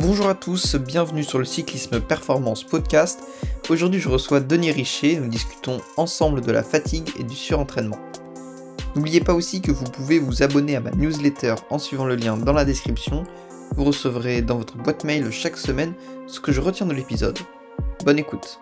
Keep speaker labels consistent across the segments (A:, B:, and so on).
A: Bonjour à tous, bienvenue sur le Cyclisme Performance Podcast. Aujourd'hui je reçois Denis Richer, nous discutons ensemble de la fatigue et du surentraînement. N'oubliez pas aussi que vous pouvez vous abonner à ma newsletter en suivant le lien dans la description. Vous recevrez dans votre boîte mail chaque semaine ce que je retiens de l'épisode. Bonne écoute.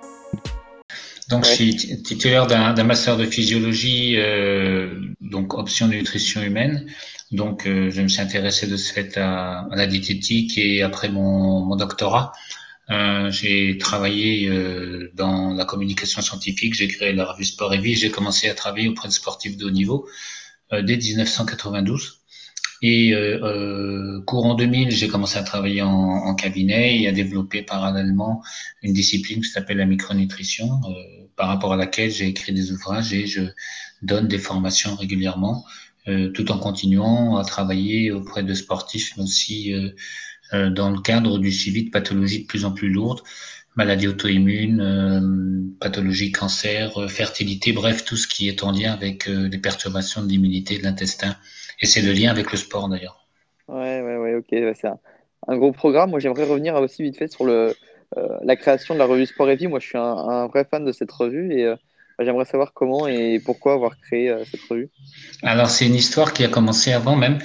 B: Donc, je suis titulaire d'un master de physiologie, euh, donc option nutrition humaine. Donc, euh, je me suis intéressé de ce fait à, la diététique et après mon, mon doctorat, euh, j'ai travaillé euh, dans la communication scientifique. J'ai créé la revue Sport et Vie. J'ai commencé à travailler auprès de sportifs de haut niveau euh, dès 1992. Et euh, courant 2000, j'ai commencé à travailler en, en, cabinet et à développer parallèlement une discipline qui s'appelle la micronutrition, euh, par rapport à laquelle j'ai écrit des ouvrages et je donne des formations régulièrement, euh, tout en continuant à travailler auprès de sportifs, mais aussi euh, dans le cadre du suivi de pathologies de plus en plus lourdes, maladies auto-immunes, pathologies cancer, fertilité, bref, tout ce qui est en lien avec des perturbations de l'immunité de l'intestin et c'est le lien avec le sport d'ailleurs.
C: Ouais, ouais, ouais, ok. c'est un, gros programme. Moi, j'aimerais revenir aussi vite fait sur le, euh, la création de la revue Sport et Vie. Moi, je suis un, vrai fan de cette revue et euh, j'aimerais savoir comment et pourquoi avoir créé euh, cette revue.
B: Alors, c'est une histoire qui a commencé avant même.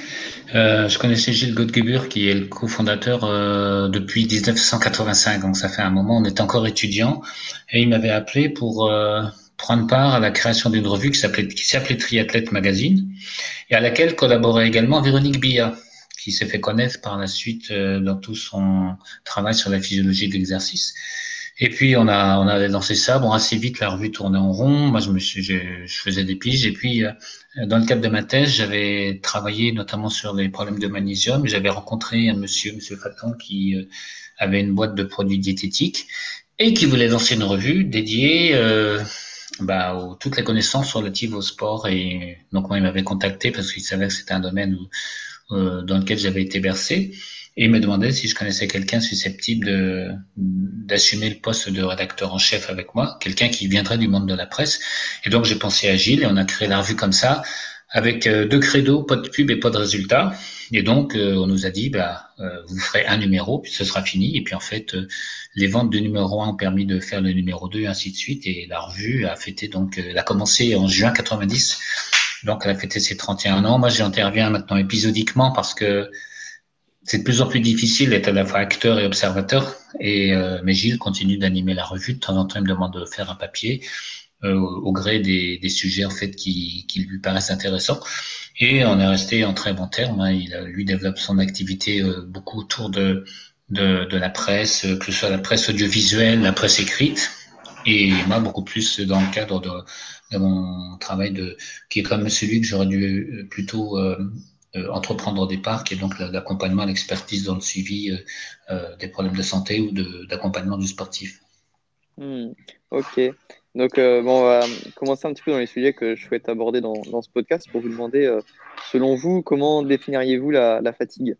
B: je connaissais Gilles Gottgebur, qui est le cofondateur depuis 1985. Donc, ça fait un moment, on est encore étudiant. Et il m'avait appelé pour prendre part à la création d'une revue qui s'appelait Triathlète Magazine et à laquelle collaborait également Véronique Billa, qui s'est fait connaître par la suite euh, dans tout son travail sur la physiologie de l'exercice. Et puis on a on a lancé ça. Bon, assez vite la revue tournait en rond. Moi, je me suis, je, faisais des piges. Et puis euh, dans le cadre de ma thèse, j'avais travaillé notamment sur les problèmes de magnésium. J'avais rencontré un monsieur, Monsieur Faton, qui euh, avait une boîte de produits diététiques et qui voulait lancer une revue dédiée bah, toutes les connaissances relatives au sport. Et donc, moi, il m'avait contacté parce qu'il savait que c'était un domaine euh, dans lequel j'avais été bercé. Et il me demandait si je connaissais quelqu'un susceptible d'assumer le poste de rédacteur en chef avec moi, quelqu'un qui viendrait du monde de la presse. Et donc, j'ai pensé à Gilles et on a créé la revue comme ça, avec euh, deux credos, pas de pub et pas de résultats. Et donc, euh, on nous a dit, bah, vous ferez un numéro, puis ce sera fini. Et puis, en fait, les ventes de numéro 1 ont permis de faire le numéro 2, et ainsi de suite. Et la revue a fêté, donc, elle a commencé en juin 90. Donc, elle a fêté ses 31 ans. Moi, j'interviens maintenant épisodiquement parce que c'est de plus en plus difficile d'être à la fois acteur et observateur. Et mais Gilles continue d'animer la revue. De temps en temps, il me demande de faire un papier. Euh, au gré des, des, sujets en fait qui, qui, lui paraissent intéressants. Et on est resté en très bon terme. Hein. Il lui développe son activité euh, beaucoup autour de, de, de, la presse, que ce soit la presse audiovisuelle, la presse écrite, et moi beaucoup plus dans le cadre de, mon travail de qui est comme celui que j'aurais dû euh, plutôt euh, entreprendre au départ, qui est donc l'accompagnement, l'expertise dans le suivi euh, des problèmes de santé ou d'accompagnement du sportif.
C: Hmm, ok. Donc, euh, bon, on va commencer un petit peu dans les sujets que je souhaite aborder dans, ce podcast pour vous demander, euh, selon vous, comment définiriez-vous la, fatigue?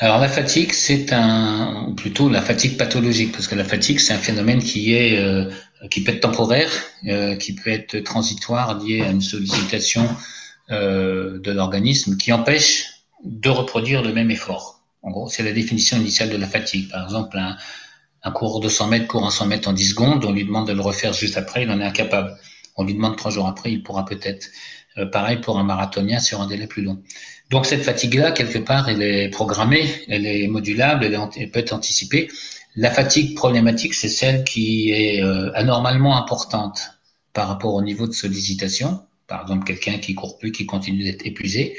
B: Alors, la fatigue, c'est un, plutôt la fatigue pathologique, parce que la fatigue, c'est un phénomène qui est, euh, qui peut être temporaire, qui peut être transitoire, lié à une sollicitation de l'organisme, qui empêche de reproduire le même effort. En gros, c'est la définition initiale de la fatigue. Par exemple, un, un coureur de 100 mètres court un 100 mètres en 10 secondes, on lui demande de le refaire juste après, il en est incapable. On lui demande trois jours après, il pourra peut-être. Euh, pareil pour un marathonien sur un délai plus long. Donc cette fatigue-là, quelque part, elle est programmée, elle est modulable, elle, peut être anticipée. La fatigue problématique, c'est celle qui est euh, anormalement importante par rapport au niveau de sollicitation. Par exemple, quelqu'un qui court plus, qui continue d'être épuisé.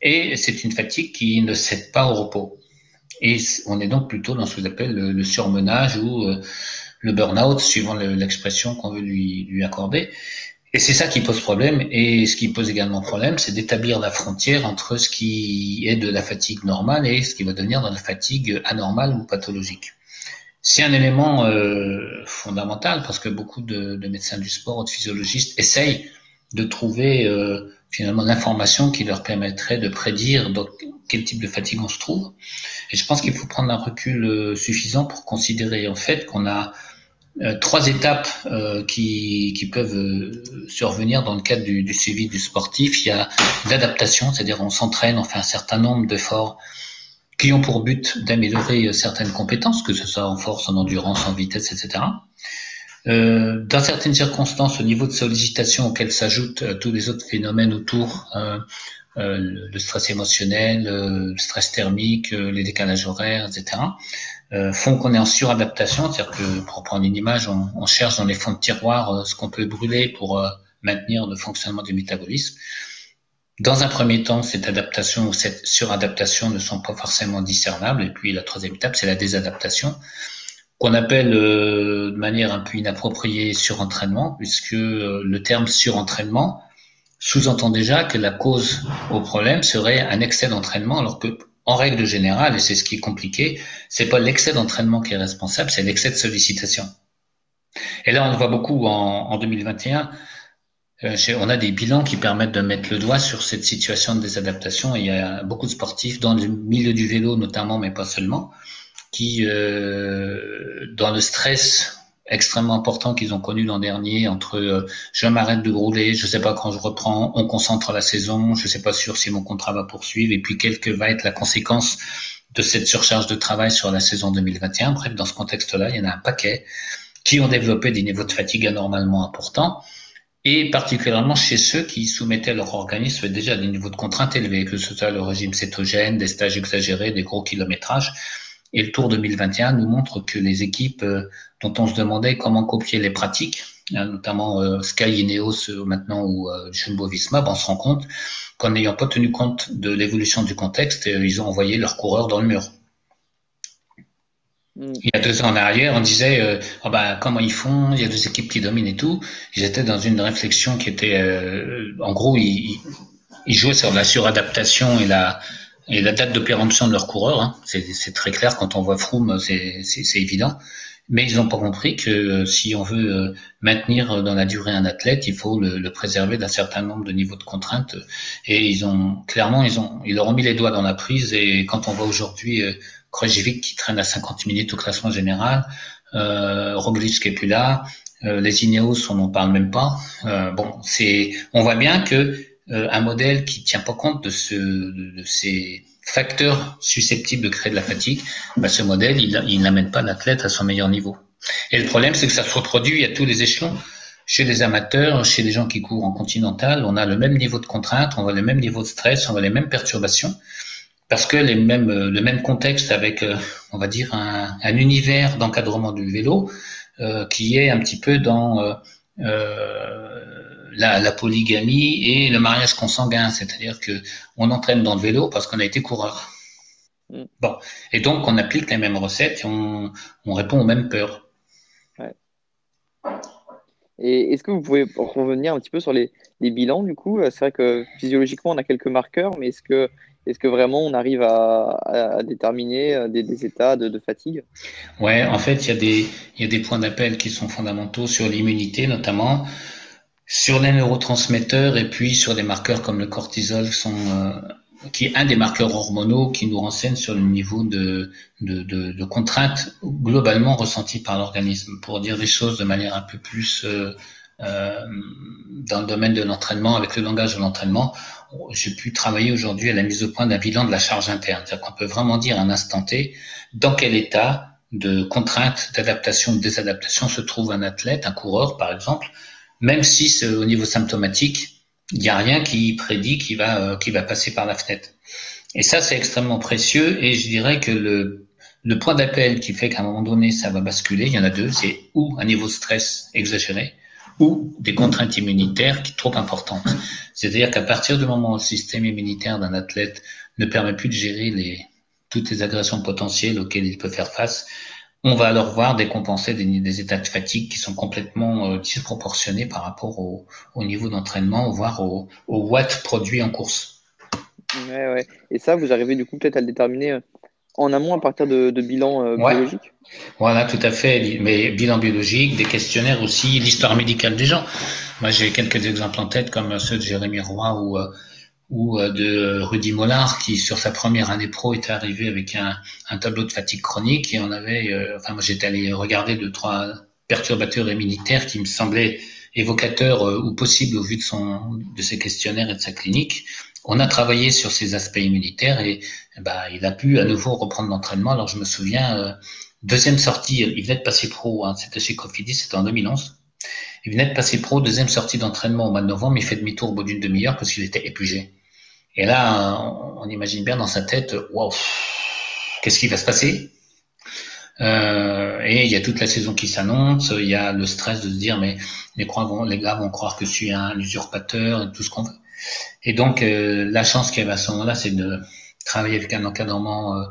B: Et c'est une fatigue qui ne cède pas au repos. Et on est donc plutôt dans ce qu'on appelle le, surmenage ou euh, le burn-out, suivant l'expression qu'on veut lui accorder. Et c'est ça qui pose problème. Et ce qui pose également problème, c'est d'établir la frontière entre ce qui est de la fatigue normale et ce qui va devenir de la fatigue anormale ou pathologique. C'est un élément euh, fondamental parce que beaucoup de, de, médecins du sport ou de physiologistes essayent de trouver euh, finalement l'information qui leur permettrait de prédire dans quel type de fatigue on se trouve. Et je pense qu'il faut prendre un recul euh, suffisant pour considérer en fait qu'on a trois étapes euh, qui, qui, peuvent survenir dans le cadre du, du, suivi du sportif. Il y a l'adaptation, c'est-à-dire on s'entraîne, on fait un certain nombre d'efforts qui ont pour but d'améliorer certaines compétences, que ce soit en force, en endurance, en vitesse, etc. Euh, dans certaines circonstances, au niveau de sollicitation auquel s'ajoutent euh, tous les autres phénomènes autour, euh, euh le stress émotionnel, le stress thermique, les décalages horaires, etc., font qu'on est en suradaptation. C'est-à-dire que, pour prendre une image, on, on, cherche dans les fonds de tiroir ce qu'on peut brûler pour maintenir le fonctionnement du métabolisme. Dans un premier temps, cette adaptation ou cette suradaptation ne sont pas forcément discernables. Et puis la troisième étape, c'est la désadaptation qu'on appelle euh, de manière un peu inappropriée surentraînement, puisque euh, le terme surentraînement sous-entend déjà que la cause au problème serait un excès d'entraînement, alors que en règle générale, et c'est ce qui est compliqué, c'est pas l'excès d'entraînement qui est responsable, c'est l'excès de sollicitation. Et là, on le voit beaucoup en, en 2021. Euh, on a des bilans qui permettent de mettre le doigt sur cette situation de désadaptation. il y a beaucoup de sportifs dans le milieu du vélo notamment, mais pas seulement, qui, euh, dans le stress extrêmement important qu'ils ont connu l'an dernier, entre euh, je m'arrête de rouler, je sais pas quand je reprends, on concentre la saison, je sais pas sûr si mon contrat va poursuivre, et puis quelle que va être la conséquence de cette surcharge de travail sur la saison 2021. Bref, dans ce contexte-là, il y en a un paquet qui ont développé des niveaux de fatigue anormalement importants, et particulièrement chez ceux qui soumettaient leur organisme déjà à des niveaux de contraintes élevés, que ce soit le régime cétogène, des stages exagérés, des gros kilométrages. Et le Tour 2021 nous montre que les équipes euh, dont on se demandait comment copier les pratiques, hein, notamment euh, Sky Ineos euh, maintenant ou Jumbo-Visma, ben, on se rend compte qu'en n'ayant pas tenu compte de l'évolution du contexte, ils ont envoyé leurs coureurs dans le mur. Mm. Il y a deux ans en arrière, on disait oh ben, comment ils font, il y a deux équipes qui dominent et tout. Ils étaient dans une réflexion qui était, en gros, ils, ils, jouaient sur la suradaptation et la, et la date de péremption de leurs coureurs. Hein, c'est très clair quand on voit Froome, c'est évident. Mais ils n'ont pas compris que euh, si on veut euh, maintenir dans la durée un athlète, il faut le, le préserver d'un certain nombre de niveaux de contraintes. Et ils ont clairement, ils ont, ils leur ont mis les doigts dans la prise. Et quand on voit aujourd'hui euh, qui traîne à 50 minutes au classement général, euh, Roglic qui est plus là, les Ineos, on n'en parle même pas. Euh, bon, c'est, on voit bien que un modèle qui tient pas compte de, ce, de, ces facteurs susceptibles de créer de la fatigue, bah ce modèle, il, n'amène pas l'athlète à son meilleur niveau. Et le problème, c'est que ça se reproduit à tous les échelons. Chez les amateurs, chez les gens qui courent en continental, on a le même niveau de contrainte, on voit le même niveau de stress, on voit les mêmes perturbations, parce que les mêmes, le même contexte avec, euh, on va dire, un, un univers d'encadrement du vélo euh, qui est un petit peu dans euh, euh la, la, polygamie et le mariage consanguin, c'est-à-dire que on entraîne dans le vélo parce qu'on a été coureur. Mm. Bon, et donc on applique les mêmes recettes et on, on répond aux mêmes peurs. Ouais.
C: Et est-ce que vous pouvez revenir un petit peu sur les, les bilans du coup? C'est vrai que physiologiquement on a quelques marqueurs, mais est-ce que est-ce que vraiment on arrive à, à déterminer des, des états de, de, fatigue?
B: Ouais, en fait, y, il y a des points d'appel qui sont fondamentaux sur l'immunité notamment sur les neurotransmetteurs et puis sur des marqueurs comme le cortisol euh, qui est un des marqueurs hormonaux qui nous renseigne sur le niveau de, de, de, de contrainte globalement ressenti par l'organisme. Pour dire des choses de manière un peu plus euh, euh, dans le domaine de l'entraînement, avec le langage de l'entraînement, j'ai pu travailler aujourd'hui à la mise au point d'un bilan de la charge interne. C'est-à-dire qu'on peut vraiment dire à un instant T dans quel état de contrainte, d'adaptation, de désadaptation se trouve un athlète, un coureur par exemple, même si au niveau symptomatique, il n'y a rien qui prédit qu'il va, euh, qui va passer par la fenêtre. Et ça, c'est extrêmement précieux. Et je dirais que le, point d'appel qui fait qu'à un moment donné, ça va basculer, il y en a deux. C'est ou un niveau de stress exagéré, ou des contraintes immunitaires qui sont trop importantes. C'est-à-dire qu'à partir du moment où le système immunitaire d'un athlète ne permet plus de gérer toutes les agressions potentielles auxquelles il peut faire face, on va alors voir décompenser des, des états de fatigue qui sont complètement euh, disproportionnés par rapport au, au niveau d'entraînement, voire au, au watt produit en course.
C: Ouais, ouais. Et ça, vous arrivez du coup peut-être à le déterminer euh, en amont à partir de, de bilans euh, biologiques
B: Voilà, tout à fait. Mais bilan biologique, des questionnaires aussi, l'histoire médicale des gens. Moi, j'ai quelques exemples en tête, comme ceux de Jérémy Roy ou ou euh, de Rudy Mollard qui sur sa première année pro était arrivé avec un, un tableau de fatigue chronique et on avait, euh, enfin moi j'étais allé regarder deux trois perturbateurs immunitaires qui me semblaient évocateurs euh, ou possibles au vu de son de ses questionnaires et de sa clinique. on a travaillé sur ces aspects immunitaires et bah, il a pu à nouveau reprendre l'entraînement. Alors je me souviens, euh, deuxième sortie, il venait de passer pro, hein, c'était chez Cofidis, c'était en 2011. Il venait de passer pro, deuxième sortie d'entraînement au mois de novembre, il fait demi-tour au bout d'une demi-heure parce qu'il était épuisé. Et là, on, imagine bien dans sa tête, waouh, qu'est-ce qui va se passer? Euh, et il y a toute la saison qui s'annonce, il y a le stress de se dire mais les, les gars vont croire que je suis un usurpateur et tout ce qu'on veut. Et donc, euh, la chance qu'il y avait à ce moment-là, c'est de travailler avec un encadrement euh,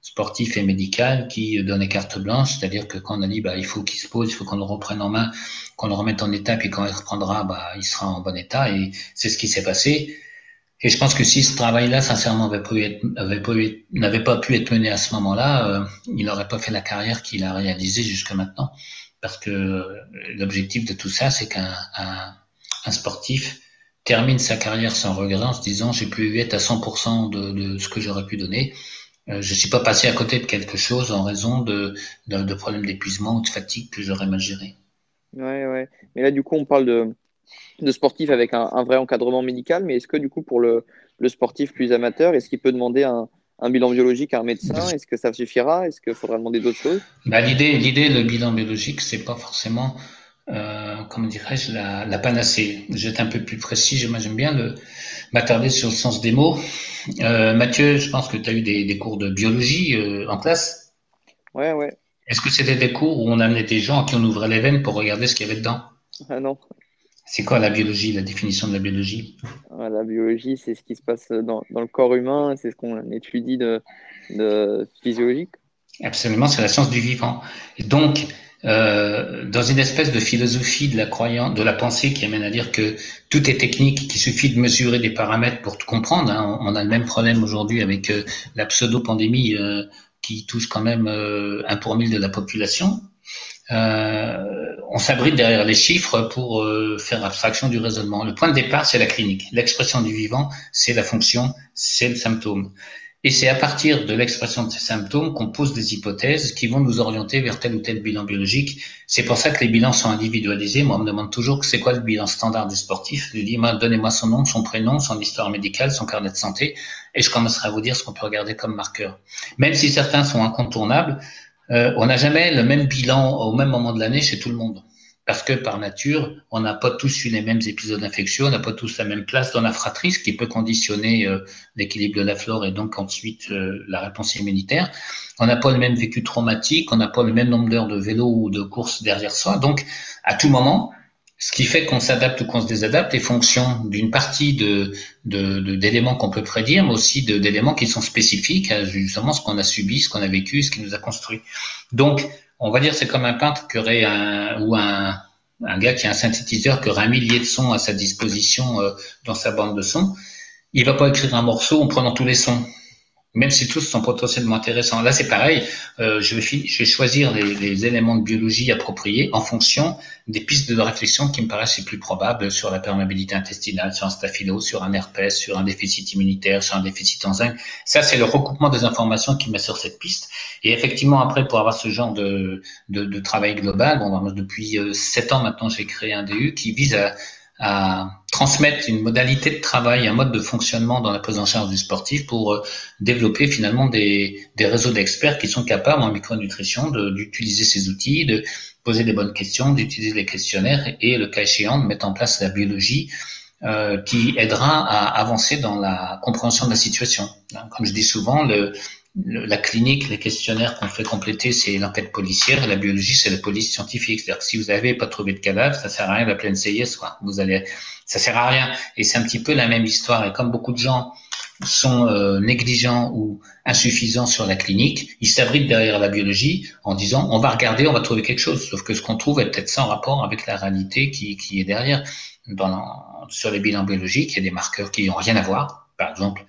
B: sportif et médical qui donnait carte blanche, c'est-à-dire que quand on a dit bah, il faut qu'il se pose, il faut qu'on le reprenne en main, qu'on le remette en état, puis quand il reprendra, bah, il sera en bon état. Et c'est ce qui s'est passé. Et je pense que si ce travail-là, sincèrement, n'avait pas pu être mené à ce moment-là, euh, il n'aurait pas fait la carrière qu'il a réalisée jusque maintenant. Parce que l'objectif de tout ça, c'est qu'un un sportif termine sa carrière sans regret en se disant j'ai pu être à 100% de, ce que j'aurais pu donner. Euh, je suis pas passé à côté de quelque chose en raison de problèmes d'épuisement ou de fatigue que j'aurais mal géré.
C: Ouais, ouais. Mais là, du coup, on parle de, de sportif avec un, un vrai encadrement médical, mais est-ce que du coup, pour le, le sportif plus amateur, est-ce qu'il peut demander un, un bilan biologique à un médecin? Est-ce que ça suffira? Est-ce qu'il faudra demander d'autres choses?
B: Bah, L'idée, l'idée, le bilan biologique, c'est pas forcément euh, comment dirais-je, la, la panacée. J'être un peu plus précis, j'aime bien le, m'attarder sur le sens des mots. Euh, Mathieu, je pense que tu as eu des, des, cours de biologie euh, en classe.
C: Ouais, ouais.
B: Est-ce que c'était des cours où on amenait des gens à qui on ouvrait les veines pour regarder ce qu'il y avait dedans?
C: Ah non.
B: C'est quoi la biologie, la définition de la biologie?
C: La biologie, c'est ce qui se passe dans, dans le corps humain, c'est ce qu'on étudie de, de physiologique.
B: Absolument, c'est la science du vivant. Et donc, euh, dans une espèce de philosophie de la croyance, de la pensée qui amène à dire que tout est technique, qu'il suffit de mesurer des paramètres pour tout comprendre. Hein. On a le même problème aujourd'hui avec euh, la pseudo-pandémie euh, qui touche quand même un pour mille de la population. On s'abrite derrière les chiffres pour faire abstraction du raisonnement. Le point de départ, c'est la clinique. L'expression du vivant, c'est la fonction, c'est le symptôme. Et c'est à partir de l'expression de ces symptômes qu'on pose des hypothèses qui vont nous orienter vers tel ou tel bilan biologique. C'est pour ça que les bilans sont individualisés. Moi, on me demande toujours c'est quoi le bilan standard du sportif. Je lui dis, donnez-moi son nom, son prénom, son histoire médicale, son carnet de santé, et je commencerai à vous dire ce qu'on peut regarder comme marqueur. Même si certains sont incontournables, euh, on n'a jamais le même bilan au même moment de l'année chez tout le monde parce que par nature, on n'a pas tous eu les mêmes épisodes d'infection, on n'a pas tous la même place dans la fratrie, ce qui peut conditionner euh, l'équilibre de la flore et donc ensuite euh, la réponse immunitaire. On n'a pas le même vécu traumatique, on n'a pas le même nombre d'heures de vélo ou de course derrière soi. Donc, à tout moment, ce qui fait qu'on s'adapte ou qu'on se désadapte est fonction d'une partie de, d'éléments qu'on peut prédire, mais aussi d'éléments qui sont spécifiques à justement ce qu'on a subi, ce qu'on a vécu, ce qui nous a construit. Donc, on va dire c'est comme un peintre qui aurait un ou un, un gars qui a un synthétiseur qui aurait un millier de sons à sa disposition euh, dans sa bande de sons. Il va pas écrire un morceau en prenant tous les sons même si tous sont potentiellement intéressants. Là, c'est pareil. Euh, je, vais je, vais choisir les, les, éléments de biologie appropriés en fonction des pistes de réflexion qui me paraissent les plus probables sur la perméabilité intestinale, sur un staphylo, sur un herpès, sur un déficit immunitaire, sur un déficit en zinc. Ça, c'est le recoupement des informations qui met sur cette piste. Et effectivement, après, pour avoir ce genre de, de, de travail global, bon, depuis euh, sept ans maintenant, j'ai créé un DU qui vise à à transmettre une modalité de travail, un mode de fonctionnement dans la prise en charge du sportif pour euh, développer finalement des, des réseaux d'experts qui sont capables en micronutrition d'utiliser ces outils, de poser des bonnes questions, d'utiliser les questionnaires et le cas échéant de mettre en place la biologie euh, qui aidera à avancer dans la compréhension de la situation. Comme je dis souvent, le, la clinique, les questionnaires qu'on fait compléter, c'est l'enquête policière, la biologie, c'est la police scientifique. C'est-à-dire que si vous n'avez pas trouvé de cadavre, ça sert à rien d'appeler une CIS, quoi. Vous allez, ça sert à rien. Et c'est un petit peu la même histoire. Et comme beaucoup de gens sont euh, négligents ou insuffisants sur la clinique, ils s'abritent derrière la biologie en disant on va regarder, on va trouver quelque chose. Sauf que ce qu'on trouve est peut-être sans rapport avec la réalité qui, qui est derrière. Dans, sur les bilans biologiques, il y a des marqueurs qui n'ont rien à voir. Par exemple,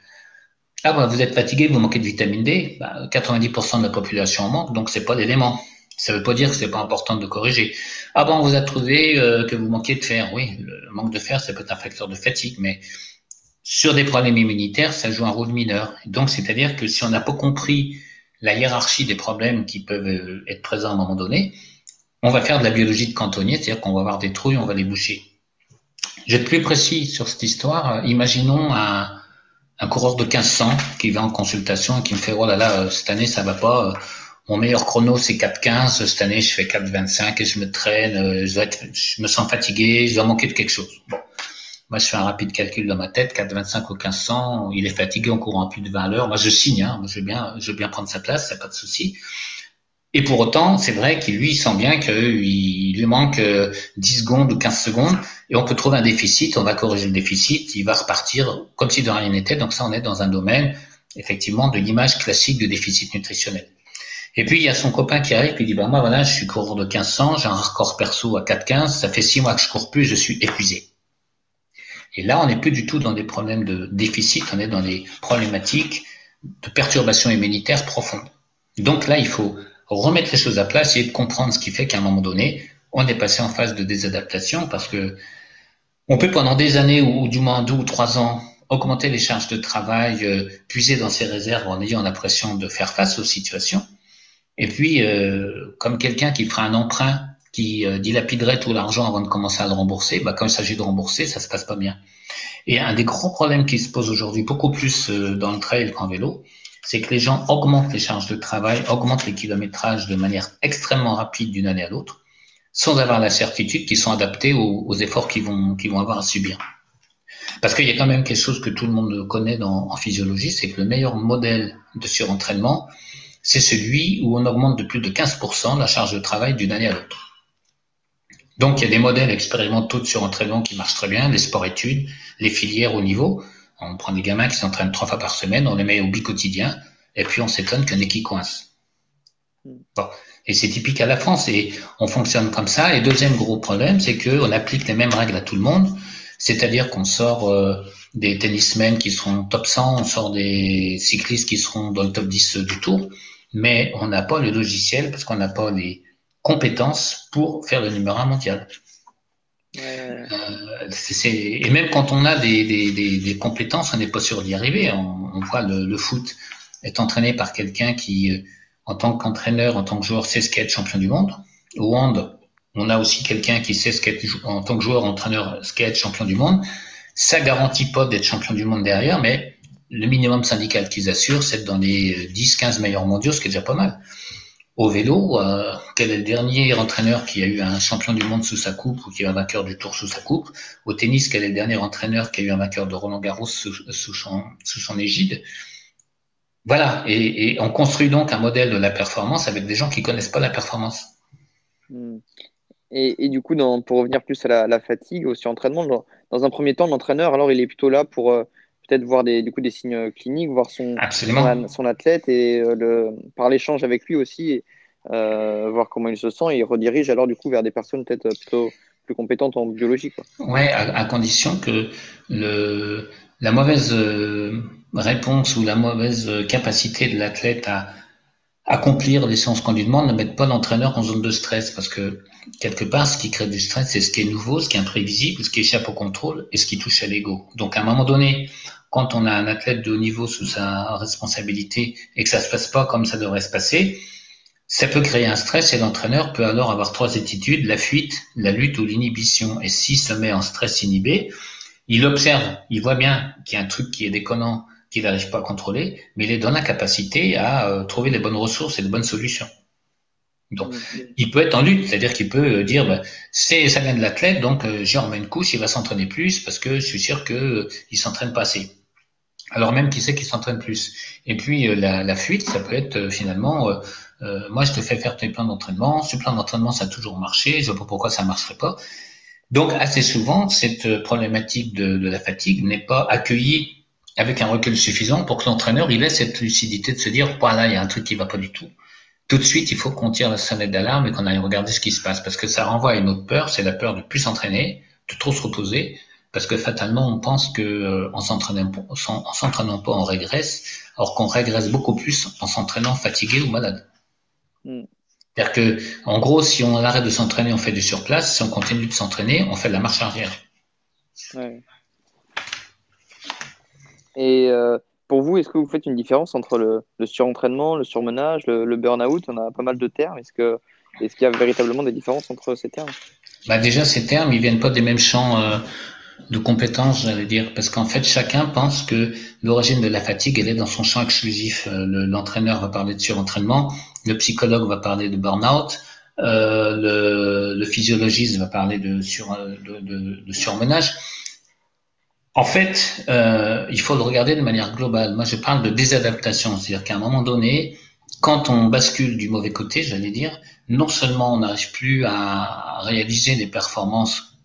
B: ah bah, vous êtes fatigué, vous manquez de vitamine D, bah, 90% de la population en manque, donc c'est pas l'élément. Ça veut pas dire que c'est pas important de corriger. Ah bon, on vous a trouvé euh, que vous manquiez de fer. Oui, le manque de fer, ça peut être un facteur de fatigue, mais sur des problèmes immunitaires, ça joue un rôle mineur. Donc, c'est-à-dire que si on n'a pas compris la hiérarchie des problèmes qui peuvent euh, être présents à un moment donné, on va faire de la biologie de cantonnier, c'est-à-dire qu'on va avoir des trous et on va les boucher. Je vais être plus précis sur cette histoire. Imaginons un, un coureur de 1500 qui va en consultation et qui me fait oh là là cette année ça va pas mon meilleur chrono c'est 4.15 cette année je fais 4.25 et je me traîne être, je me sens fatigué je dois manquer de quelque chose. Bon. Moi je fais un rapide calcul dans ma tête 4.25 ou 1500 il est fatigué en courant à plus de 20 heures moi je signe hein, je veux bien je veux bien prendre sa place ça pas de souci et pour autant, c'est vrai qu'il lui sent bien qu'il lui manque 10 euh, secondes ou 15 secondes et on peut trouver un déficit, on va corriger le déficit, il va repartir comme si de rien n'était. Donc ça, on est dans un domaine effectivement de l'image classique de déficit nutritionnel. Et puis il y a son copain qui arrive et dit bah moi voilà, je suis coureur de 1500, j'ai un record perso à 4,15, ça fait 6 mois que je cours plus, je suis épuisé. Et là, on n'est plus du tout dans des problèmes de déficit, on est dans des problématiques de perturbation immunitaire profonde. Donc là, il faut remettre les choses à place et de comprendre ce qui fait qu'à un moment donné, on est passé en phase de désadaptation parce que on peut pendant des années ou, du moins deux ou trois ans augmenter les charges de travail, euh, puiser dans ses réserves en ayant l'impression de faire face aux situations. Et puis, euh, comme quelqu'un qui fera un emprunt, qui euh, dilapiderait tout l'argent avant de commencer à le rembourser, bah, quand il s'agit de rembourser, ça se passe pas bien. Et un des gros problèmes qui se pose aujourd'hui, beaucoup plus dans le trail qu'en vélo, c'est que les gens augmentent les charges de travail, augmentent les kilométrages de manière extrêmement rapide d'une année à l'autre, sans avoir la certitude qu'ils sont adaptés aux, efforts qu'ils vont, avoir à subir. Parce qu'il y a quand même quelque chose que tout le monde connaît en physiologie, c'est que le meilleur modèle de surentraînement, c'est celui où on augmente de plus de 15% la charge de travail d'une année à l'autre. Donc il y a des modèles expérimentaux de surentraînement qui marchent très bien, les sports-études, les filières au niveau, on prend des gamins qui s'entraînent trois fois par semaine, on les met au bi-quotidien, et puis on s'étonne en ait qui coincent. Bon. Et c'est typique à la France, et on fonctionne comme ça. Et deuxième gros problème, c'est qu'on applique les mêmes règles à tout le monde, c'est-à-dire qu'on sort euh, des tennismen qui seront top 100, on sort des cyclistes qui seront dans le top 10 du tour, mais on n'a pas le logiciel parce qu'on n'a pas les compétences pour faire le numéro 1 mondial. Euh, et même quand on a des, compétences, on n'est pas sûr d'y arriver. On, voit le, foot est entraîné par quelqu'un qui, euh, en tant qu'entraîneur, en tant que joueur, sait ce qu'être champion du monde. Au hand, on a aussi quelqu'un qui sait ce qu'être en tant que joueur, entraîneur, ce qu'être champion du monde. Ça garantit pas d'être champion du monde derrière, mais le minimum syndical qu'ils assurent, c'est dans les 10-15 meilleurs mondiaux, ce qui est déjà pas mal au vélo, euh, quel est le dernier entraîneur qui a eu un champion du monde sous sa coupe ou qui a un vainqueur du tour sous sa coupe? Au tennis, quel est le dernier entraîneur qui a eu un vainqueur de Roland Garros sous, son, égide? Voilà, et, on construit donc un modèle de la performance avec des gens qui connaissent pas la performance.
C: Hmm. Et, du coup, pour revenir plus à la, fatigue, aussi entraînement, dans, dans un premier temps, l'entraîneur, alors il est plutôt là pour euh, peut-être voir des, du coup, des signes cliniques, voir son, son, athlète et euh, le, par l'échange avec lui aussi, euh, voir comment il se sent et il redirige alors du coup vers des personnes peut-être plutôt plus compétentes en biologie. Quoi.
B: Ouais, à, condition que le, la mauvaise euh, réponse ou la mauvaise capacité de l'athlète à accomplir les séances qu'on lui demande ne mette pas l'entraîneur en zone de stress parce que quelque part, ce qui crée du stress, c'est ce qui est nouveau, ce qui est imprévisible, ce qui échappe au contrôle et ce qui touche à l'ego. Donc, à un moment donné, quand on a un athlète de haut niveau sous sa responsabilité et que ça se passe pas comme ça devrait se passer, ça peut créer un stress et l'entraîneur peut alors avoir trois attitudes, la fuite, la lutte ou l'inhibition. Et s'il se met en stress inhibé, il observe, il voit bien qu'il y a un truc qui est déconnant, qu'il n'arrive pas à contrôler, mais il est dans la capacité à euh, trouver les bonnes ressources et les bonnes solutions. Donc, il peut être en lutte, c'est-à-dire qu'il peut euh, dire, bah, c'est ça vient de l'athlète, donc euh, j'y remets une couche, il va s'entraîner plus parce que je suis sûr qu'il euh, s'entraîne pas assez. Alors même qui sait qu'il s'entraîne plus. Et puis la, la, fuite, ça peut être finalement, moi je te fais faire tes plans d'entraînement, ce plan d'entraînement ça a toujours marché, je vois pas pourquoi ça marcherait pas. Donc assez souvent, cette problématique de, de la fatigue n'est pas accueillie avec un recul suffisant pour que l'entraîneur il ait cette lucidité de se dire, voilà, il y a un truc qui va pas du tout tout de suite, il faut qu'on tire la sonnette d'alarme et qu'on aille regarder ce qui se passe parce que ça renvoie à une autre peur, c'est la peur de plus s'entraîner, de trop se reposer, parce que fatalement, on pense que euh, en s'entraînant, en s'entraînant pas, on régresse, alors qu'on régresse beaucoup plus en s'entraînant fatigué ou malade. Mm. C'est-à-dire que, en gros, si on arrête de s'entraîner, on fait du surplace. Si on continue de s'entraîner, on fait de la marche arrière. Ouais.
C: Et euh, pour vous, est-ce que vous faites une différence entre le, surentraînement, le surmenage, le, burn-out? On a pas mal de termes. Est-ce que est-ce qu'il y a véritablement des différences entre ces termes?
B: Bah Déjà, ces termes, ils viennent pas des mêmes champs euh, de compétences, j'allais dire, parce qu'en fait, chacun pense que l'origine de la fatigue, elle est dans son champ exclusif. Euh, l'entraîneur va parler de surentraînement, le psychologue va parler de burn-out, le, physiologiste va parler de surmenage. En fait, euh, il faut le regarder de manière globale. Moi, je parle de désadaptation, c'est-à-dire qu'à un moment donné, quand on bascule du mauvais côté, j'allais dire, non seulement on n'arrive plus à réaliser les performances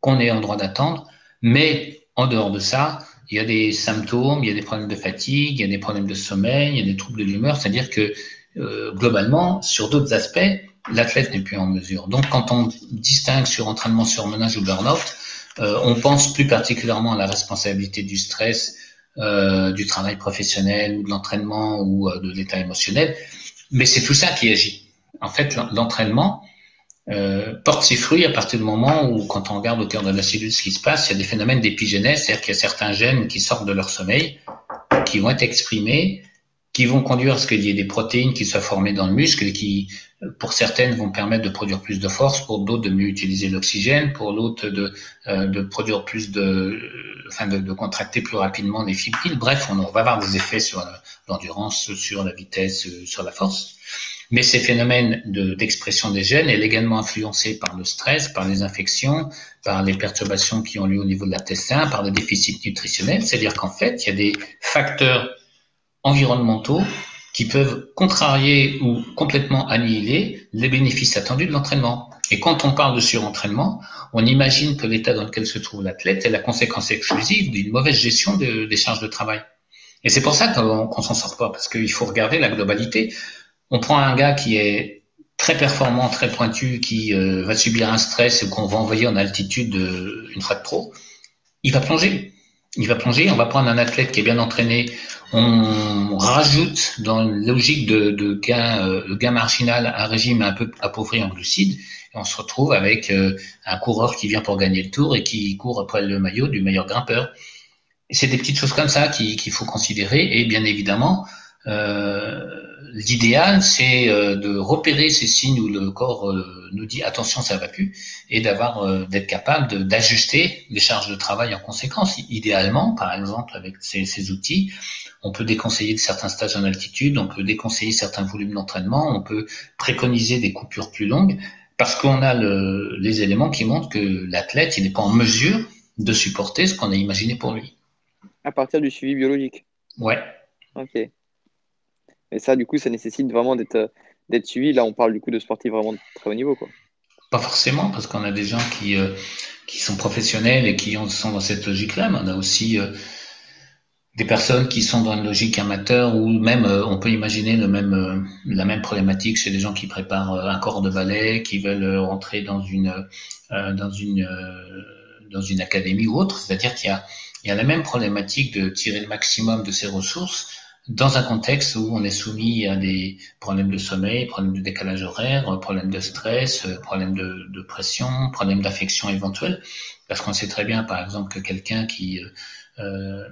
B: qu'on est en droit d'attendre, mais en dehors de ça, il y a des symptômes, il y a des problèmes de fatigue, il y a des problèmes de sommeil, il y a des troubles de l'humeur, c'est-à-dire que euh, globalement, sur d'autres aspects, l'athlète n'est plus en mesure. Donc, quand on distingue sur entraînement, surmenage ou burn-out, on pense plus particulièrement à la responsabilité du stress, euh, du travail professionnel ou de l'entraînement ou euh, de l'état émotionnel, mais c'est tout ça qui agit. En fait, l'entraînement euh, porte ses fruits à partir du moment où, quand on regarde au cœur de la cellule ce qui se passe, il y a des phénomènes d'épigénèse, c'est-à-dire qu'il y a certains gènes qui sortent de leur sommeil, qui vont être exprimés qui vont conduire à ce qu'il y ait des protéines qui soient formées dans le muscle et qui, pour certaines, vont permettre de produire plus de force, pour d'autres de mieux utiliser l'oxygène, pour l'autre de, euh, de produire plus de, enfin de, de, contracter plus rapidement les fibrilles. Bref, on, va avoir des effets sur l'endurance, sur la vitesse, sur la force. Mais ces phénomènes d'expression des gènes est également influencés par le stress, par les infections, par les perturbations qui ont lieu au niveau de l'intestin, par le déficit nutritionnel. C'est-à-dire qu'en fait, il y a des facteurs environnementaux qui peuvent contrarier ou complètement annihiler les bénéfices attendus de l'entraînement. Et quand on parle de surentraînement, on imagine que l'état dans lequel se trouve l'athlète est la conséquence exclusive d'une mauvaise gestion de, des charges de travail. Et c'est pour ça qu'on qu s'en sort pas, parce qu'il faut regarder la globalité. On prend un gars qui est très performant, très pointu, qui euh, va subir un stress qu'on va envoyer en altitude euh, une fois de trop, il va plonger il va plonger. On va prendre un athlète qui est bien entraîné. On rajoute dans la logique de, gain, euh, gain marginal un régime un peu appauvri en glucides. Et on se retrouve avec euh, un coureur qui vient pour gagner le tour et qui court après le maillot du meilleur grimpeur. C'est des petites choses comme ça qu'il faut considérer. Et bien évidemment, l'idéal, c'est euh, de repérer ces signes où le corps euh, nous dit attention, ça va plus, et d'avoir d'être capable d'ajuster les charges de travail en conséquence. Idéalement, par exemple, avec ces, ces, outils, on peut déconseiller certains stages en altitude, on peut déconseiller certains volumes d'entraînement, on peut préconiser des coupures plus longues, parce qu'on a le, les éléments qui montrent que l'athlète, il n'est pas en mesure de supporter ce qu'on a imaginé pour lui.
C: À partir du suivi biologique.
B: Ouais.
C: Ok. Et ça, du coup, ça nécessite vraiment d'être d'être suivi. Là, on parle du coup de sportifs vraiment de très haut niveau, quoi.
B: Pas forcément, parce qu'on a des gens qui, euh, sont professionnels et qui sont dans cette logique-là, mais on a aussi euh, des personnes qui sont dans une logique amateur ou même euh, on peut imaginer le même, euh, la même problématique chez des gens qui préparent euh, un corps de ballet, qui veulent rentrer dans une, dans une, dans une académie ou autre. C'est-à-dire qu'il y a, y a la même problématique de tirer le maximum de ses ressources dans un contexte où on est soumis à des problèmes de sommeil, problèmes de décalage horaire, problèmes de stress, problèmes de, pression, problèmes d'affection éventuelle, parce qu'on sait très bien, par exemple, que quelqu'un qui euh,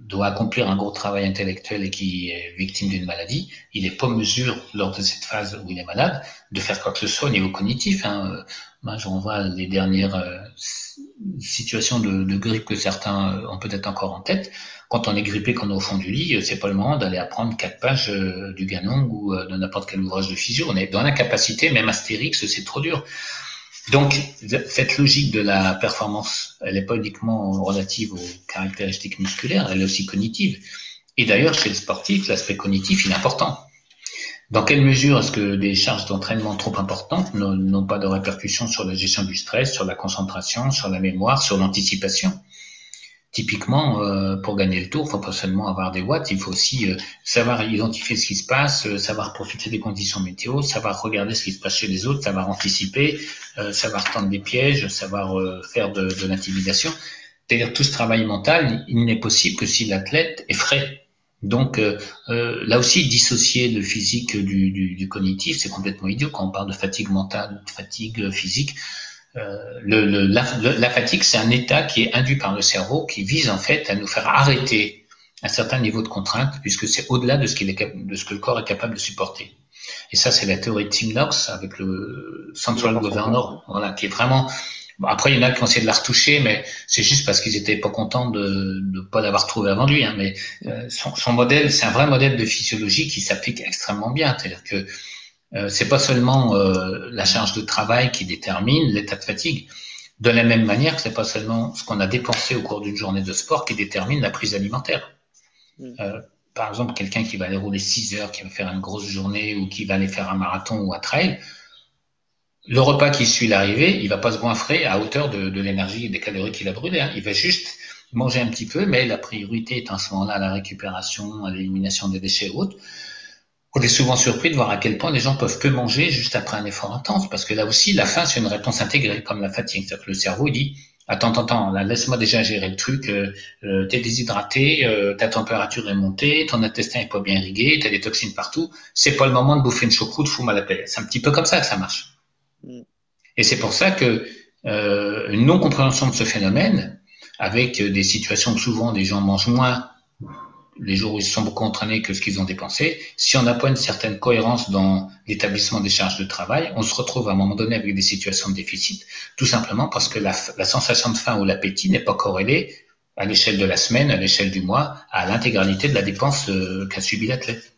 B: doit accomplir un gros travail intellectuel et qui est victime d'une maladie, il n'est pas en mesure, lors de cette phase où il est malade, de faire quoi que ce soit au niveau cognitif. Hein. Moi, je renvoie les dernières euh, situations de, grippe que certains ont peut-être encore en tête quand on est grippé, qu'on est au fond du lit, euh, c'est pas le moment d'aller apprendre quatre pages euh, du Ganon ou euh, de n'importe quel ouvrage de physio. On est dans l'incapacité, même Astérix, c'est trop dur. Donc, cette logique de la performance, elle n'est pas uniquement relative aux caractéristiques musculaires, elle est aussi cognitive. Et d'ailleurs, chez le sportif, l'aspect cognitif, est important. Dans quelle mesure est-ce que des charges d'entraînement trop importantes n'ont pas de répercussions sur la gestion du stress, sur la concentration, sur la mémoire, sur l'anticipation? Typiquement, euh, pour gagner le tour, il faut pas seulement avoir des watts, il faut aussi euh, savoir identifier ce qui se passe, euh, savoir profiter des conditions météo, savoir regarder ce qui se passe chez les autres, savoir anticiper, savoir tendre des pièges, savoir faire de, de l'intimidation. C'est-à-dire tout ce travail mental, il n'est possible que si l'athlète est frais. Donc là aussi, dissocier le physique du, du, du cognitif, c'est complètement idiot quand on parle de fatigue mentale, de fatigue physique. Euh, le, le, la, la, fatigue, c'est un état qui est induit par le cerveau, qui vise en fait à nous faire arrêter un certain niveau de contrainte, puisque c'est au-delà de ce qu'il est de ce que le corps est capable de supporter. Et ça, c'est la théorie de Tim Knox avec le Central Governor, voilà, qui est vraiment après, il y en a qui ont essayé de la retoucher, mais c'est juste parce qu'ils étaient pas contents de ne pas l'avoir trouvé avant lui. Hein. Mais euh, son, son, modèle, c'est un vrai modèle de physiologie qui s'applique extrêmement bien. C'est-à-dire que euh, c'est pas seulement euh, la charge de travail qui détermine l'état de fatigue. De la même manière que c'est pas seulement ce qu'on a dépensé au cours d'une journée de sport qui détermine la prise alimentaire. Mm. Euh, par exemple, quelqu'un qui va aller rouler 6 heures, qui va faire une grosse journée ou qui va aller faire un marathon ou un trail, le repas qui suit l'arrivée, il va pas se goinfrer à hauteur de, de l'énergie et des calories qu'il a brûlées. Hein. Il va juste manger un petit peu, mais la priorité est en ce moment-là à la récupération, à l'élimination des déchets ou autres. On est souvent surpris de voir à quel point les gens peuvent peu manger juste après un effort intense, parce que là aussi, la faim, c'est une réponse intégrée, comme la fatigue. C'est-à-dire que le cerveau, il dit, attends, attends, attends, laisse-moi déjà gérer le truc, euh, euh, t'es déshydraté, euh, ta température est montée, ton intestin est pas bien irrigué, t'as des toxines partout, c'est pas le moment de bouffer une choucroute, fous-moi la paix. C'est un petit peu comme ça que ça marche. Mm. Et c'est pour ça que euh, une non-compréhension de ce phénomène, avec des situations où souvent des gens mangent moins les jours où ils se sont beaucoup entraînés que ce qu'ils ont dépensé, si on n'a pas une certaine cohérence dans l'établissement des charges de travail, on se retrouve à un moment donné avec des situations de déficit, tout simplement parce que la, la sensation de faim ou l'appétit n'est pas corrélée à l'échelle de la semaine, à l'échelle du mois, à l'intégralité de la dépense euh, qu'a subi l'athlète.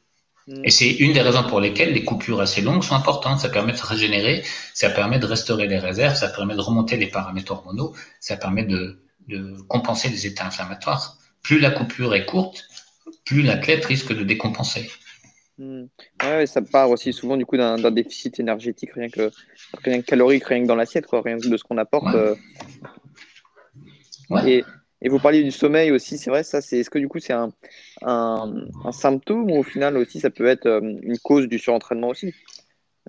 B: Mm. Et c'est une des raisons pour lesquelles les coupures assez longues sont importantes. Ça permet de se régénérer, ça permet de restaurer les réserves, ça permet de remonter les paramètres hormonaux, ça permet de, de compenser les états inflammatoires. Plus la coupure est courte, plus l'athlète risque de décompenser.
C: Mm. Ouais, ça part aussi souvent du coup d'un déficit énergétique, rien que, rien que calorique, rien que dans l'assiette, rien que de ce qu'on apporte. Euh. Et, et vous parliez du sommeil aussi, c'est vrai, ça, c'est est-ce que du coup c'est un, un, un, symptôme ou au final aussi ça peut être euh, une cause du surentraînement aussi?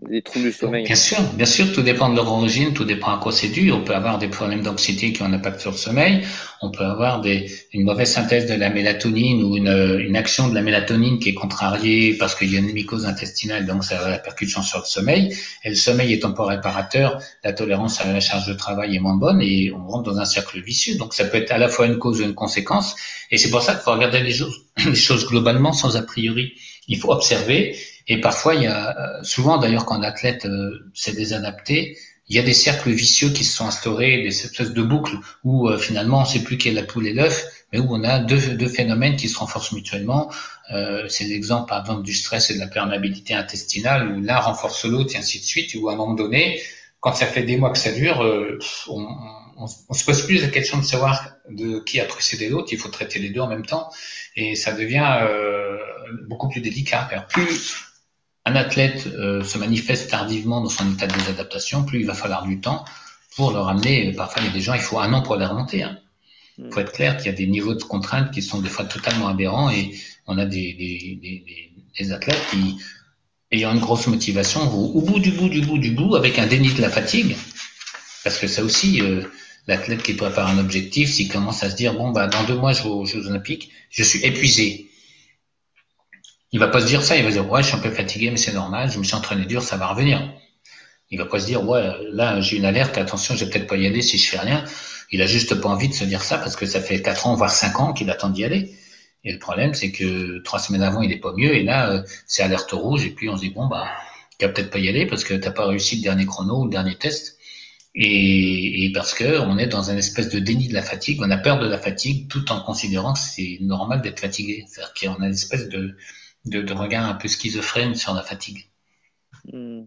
C: Des troubles du sommeil
B: Bien sûr, bien sûr, tout dépend de leur origine, tout dépend à quoi c'est dû. On peut avoir des problèmes d'anxiété qui ont un impact sur le sommeil, on peut avoir des, une mauvaise synthèse de la mélatonine ou une, une action de la mélatonine qui est contrariée parce qu'il y a une mycose intestinale, donc ça a la percussion sur le sommeil. Et le sommeil étant pas réparateur, la tolérance à la charge de travail est moins bonne et on rentre dans un cercle vicieux. Donc ça peut être à la fois une cause ou une conséquence. Et c'est pour ça qu'il faut regarder les choses, les choses globalement sans a priori. Il faut observer et parfois, il y a euh, souvent d'ailleurs quand l'athlète euh, s'est désadapté, il y a des cercles vicieux qui se sont instaurés, des espèces de boucles où euh, finalement on ne sait plus qui est la poule et l'œuf, mais où on a deux, deux phénomènes qui se renforcent mutuellement. Euh, c'est l'exemple par exemple du stress et de la perméabilité intestinale où l'un renforce l'autre et ainsi de suite, où à un moment donné, quand ça fait des mois que ça dure, on, on, on, se pose plus la question de savoir de qui a précédé l'autre, il faut traiter les deux en même temps, et ça devient euh, beaucoup plus délicat. Plus un athlète euh, se manifeste tardivement dans son état de désadaptation, plus il va falloir du temps pour le ramener. Parfois, il y a des gens, il faut un an pour les remonter. Hein. Il faut être clair qu'il y a des niveaux de contraintes qui sont des fois totalement aberrants et on a des, des, des, des athlètes qui, ayant une grosse motivation, vont au bout du bout du bout du bout avec un déni de la fatigue. Parce que ça aussi, euh, l'athlète qui prépare un objectif, s'il commence à se dire, bon, bah, dans deux mois, je vais aux Jeux Olympiques, je suis épuisé. Il va pas se dire ça, il va dire ouais, je suis un peu fatigué, mais c'est normal, je me suis entraîné dur, ça va revenir. Il va pas se dire ouais, là j'ai une alerte, attention, je vais peut-être pas y aller si je fais rien. Il a juste pas envie de se dire ça parce que ça fait quatre ans, voire cinq ans qu'il attend d'y aller. Et le problème, c'est que trois semaines avant, il est pas mieux, et là, euh, c'est alerte rouge, et puis on se dit bon bah, tu vas peut-être pas y aller parce que t'as pas réussi le dernier chrono ou le dernier test. Et, parce que on est dans une espèce de déni de la fatigue, on a peur de la fatigue tout en considérant que c'est normal d'être fatigué. C'est-à-dire qu'on a une espèce de, de, de, regard un peu schizophrène sur la fatigue.
C: Hmm.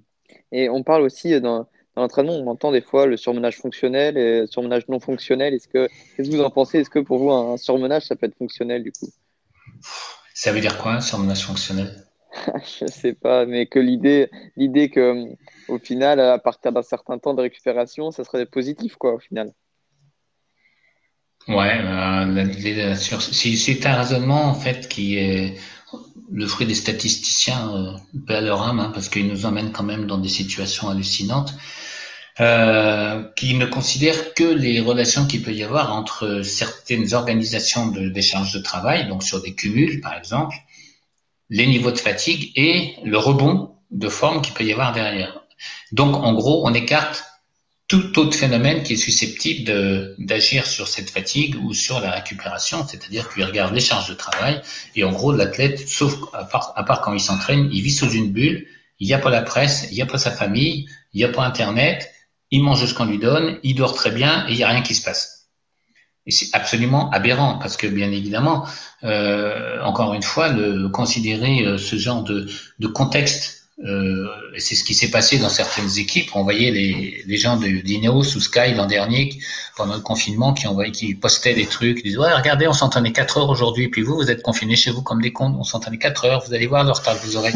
C: Et on parle aussi dans, dans l'entraînement, on entend des fois le surmenage fonctionnel et le surmenage non fonctionnel. Est-ce que, qu'est-ce que vous en pensez? Est-ce que pour vous, un surmenage, ça peut être fonctionnel du coup?
B: Ça veut dire quoi, un surmenage fonctionnel?
C: Je sais pas, mais que l'idée, l'idée que, au final, à partir d'un certain temps de récupération, ça serait positif, quoi, au final.
B: Ouais, euh, si c'est un raisonnement en fait qui est le fruit des statisticiens, euh, peu à leur âme, hein, parce qu'ils nous emmènent quand même dans des situations hallucinantes, euh, qui ne considèrent que les relations qu'il peut y avoir entre certaines organisations de, des charges de travail, donc sur des cumuls par exemple, les niveaux de fatigue et le rebond de forme qu'il peut y avoir derrière. Donc en gros, on écarte tout autre phénomène qui est susceptible d'agir sur cette fatigue ou sur la récupération, c'est-à-dire qu'il regarde les charges de travail et en gros l'athlète, sauf à part, à part quand il s'entraîne, il vit sous une bulle, il n'y a pas la presse, il n'y a pas sa famille, il n'y a pas Internet, il mange ce qu'on lui donne, il dort très bien et il n'y a rien qui se passe. Et c'est absolument aberrant parce que bien évidemment, euh, encore une fois, le, considérer euh, ce genre de, de contexte et c'est ce qui s'est passé dans certaines équipes. On voyait les, les gens de d'Ineos ou Sky l'an dernier, pendant le confinement, qui envoyaient, qui postaient des trucs, ils disaient ouais regardez, on s'entraînait 4 heures aujourd'hui, puis vous vous êtes confinés chez vous comme des cons, on s'entraînait 4 heures, vous allez voir le retard que vous aurez.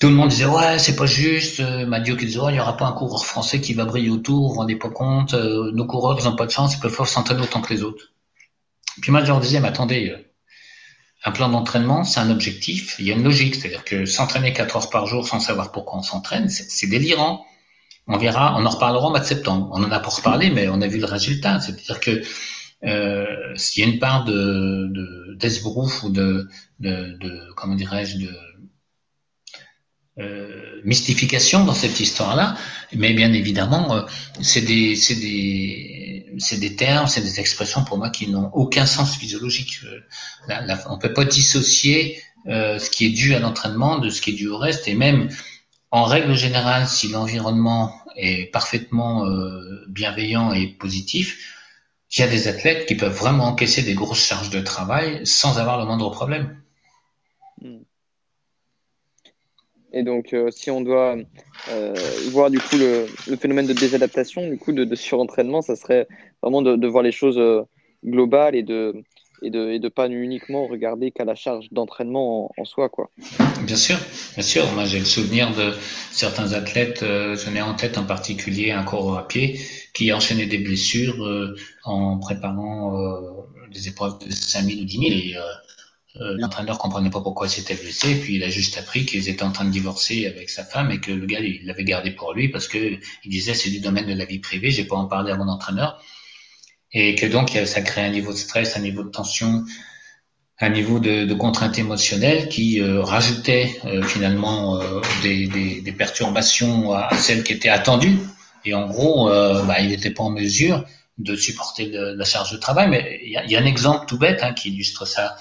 B: Tout le monde disait ouais c'est pas juste. Euh, Madio qui disait ouais il y aura pas un coureur français qui va briller autour, vous vous rendez pas compte, euh, nos coureurs ils ont pas de chance, ils peuvent s'entraîner autant que les autres. Puis moi je leur disais mais attendez euh, un plan d'entraînement, c'est un objectif, il y a une logique, c'est-à-dire que s'entraîner 4 heures par jour sans savoir pourquoi on s'entraîne, c'est délirant. On verra, on en reparlera au mois de septembre. On en a pour reparler, mais on a vu le résultat. C'est-à-dire que euh, s'il y a une part de d'esbrouf ou de, de, de comment dirais-je de euh, mystification dans cette histoire-là, mais bien évidemment, euh, c'est des, c'est des, c'est des termes, c'est des expressions pour moi qui n'ont aucun sens physiologique. Euh, on peut pas dissocier ce qui est dû à l'entraînement de ce qui est dû au reste, et même en règle générale, si l'environnement est parfaitement bienveillant et positif, il y a des athlètes qui peuvent vraiment encaisser des grosses charges de travail sans avoir le moindre problème. Hmm.
C: Et donc, euh, si on doit euh, voir du coup le, phénomène de désadaptation, du coup de, surentraînement, ça serait vraiment de, voir les choses euh, globales et de et de et de pas uniquement regarder qu'à la charge d'entraînement en, soi, quoi.
B: Bien sûr, bien sûr. Moi, j'ai le souvenir de certains athlètes. je n'ai en tête en particulier un coureur à pied qui enchaînait des blessures en préparant des épreuves de 5000 ou 10 000 et euh, L'entraîneur comprenait pas pourquoi il s'était blessé, puis il a juste appris qu'ils étaient en train de divorcer avec sa femme et que le gars il l'avait gardé pour lui parce que il disait c'est du domaine de la vie privée, j'ai pas en parler à mon entraîneur et que donc ça crée un niveau de stress, un niveau de tension, un niveau de, de contrainte émotionnelle qui euh, rajoutait euh, finalement euh, des, des, des, perturbations à celles qui étaient attendues et en gros bah, il n'était pas en mesure de supporter la charge de travail. Mais il y a, y a, un exemple tout bête hein, qui illustre ça.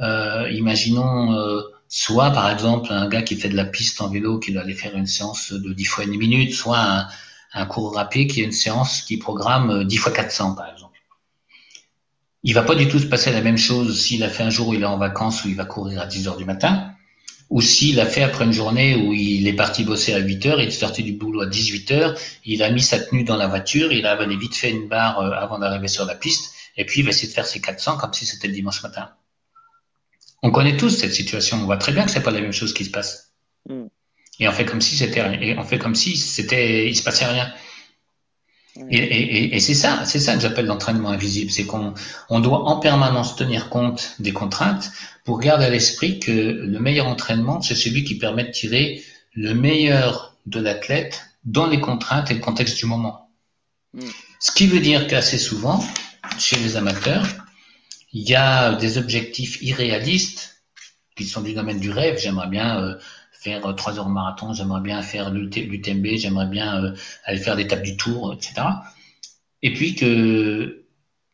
B: Euh, imaginons euh, soit par exemple un gars qui fait de la piste en vélo qui doit aller faire une séance de 10 fois une minute, soit un, un cours rapide qui a une séance qui programme 10 fois 400 par exemple. Il va pas du tout se passer la même chose s'il a fait un jour où il est en vacances où il va courir à 10 heures du matin, ou s'il a fait après une journée où il est parti bosser à 8 heures, il est sorti du boulot à 18 heures, il a mis sa tenue dans la voiture, il a vite fait une barre euh, avant d'arriver sur la piste, et puis il va essayer de faire ses 400 comme si c'était le dimanche matin. On connaît tous cette situation. On voit très bien que c'est pas la même chose qui se passe. Hmm. Et on fait comme si c'était, et on fait comme si c'était, il se passait rien. Et, c'est ça, c'est ça que j'appelle l'entraînement invisible, c'est qu'on on doit en permanence tenir compte des contraintes pour garder à l'esprit que le meilleur entraînement, c'est celui qui permet de tirer le meilleur de l'athlète dans les contraintes et le contexte du moment. Hmm. Ce qui veut dire qu'assez souvent, chez les amateurs, il y a des objectifs irréalistes qui sont du domaine du rêve. J'aimerais bien euh, faire euh, trois heures de marathon, j'aimerais bien faire l'UTMB, j'aimerais bien euh, aller faire l'étape du tour, etc. Et puis que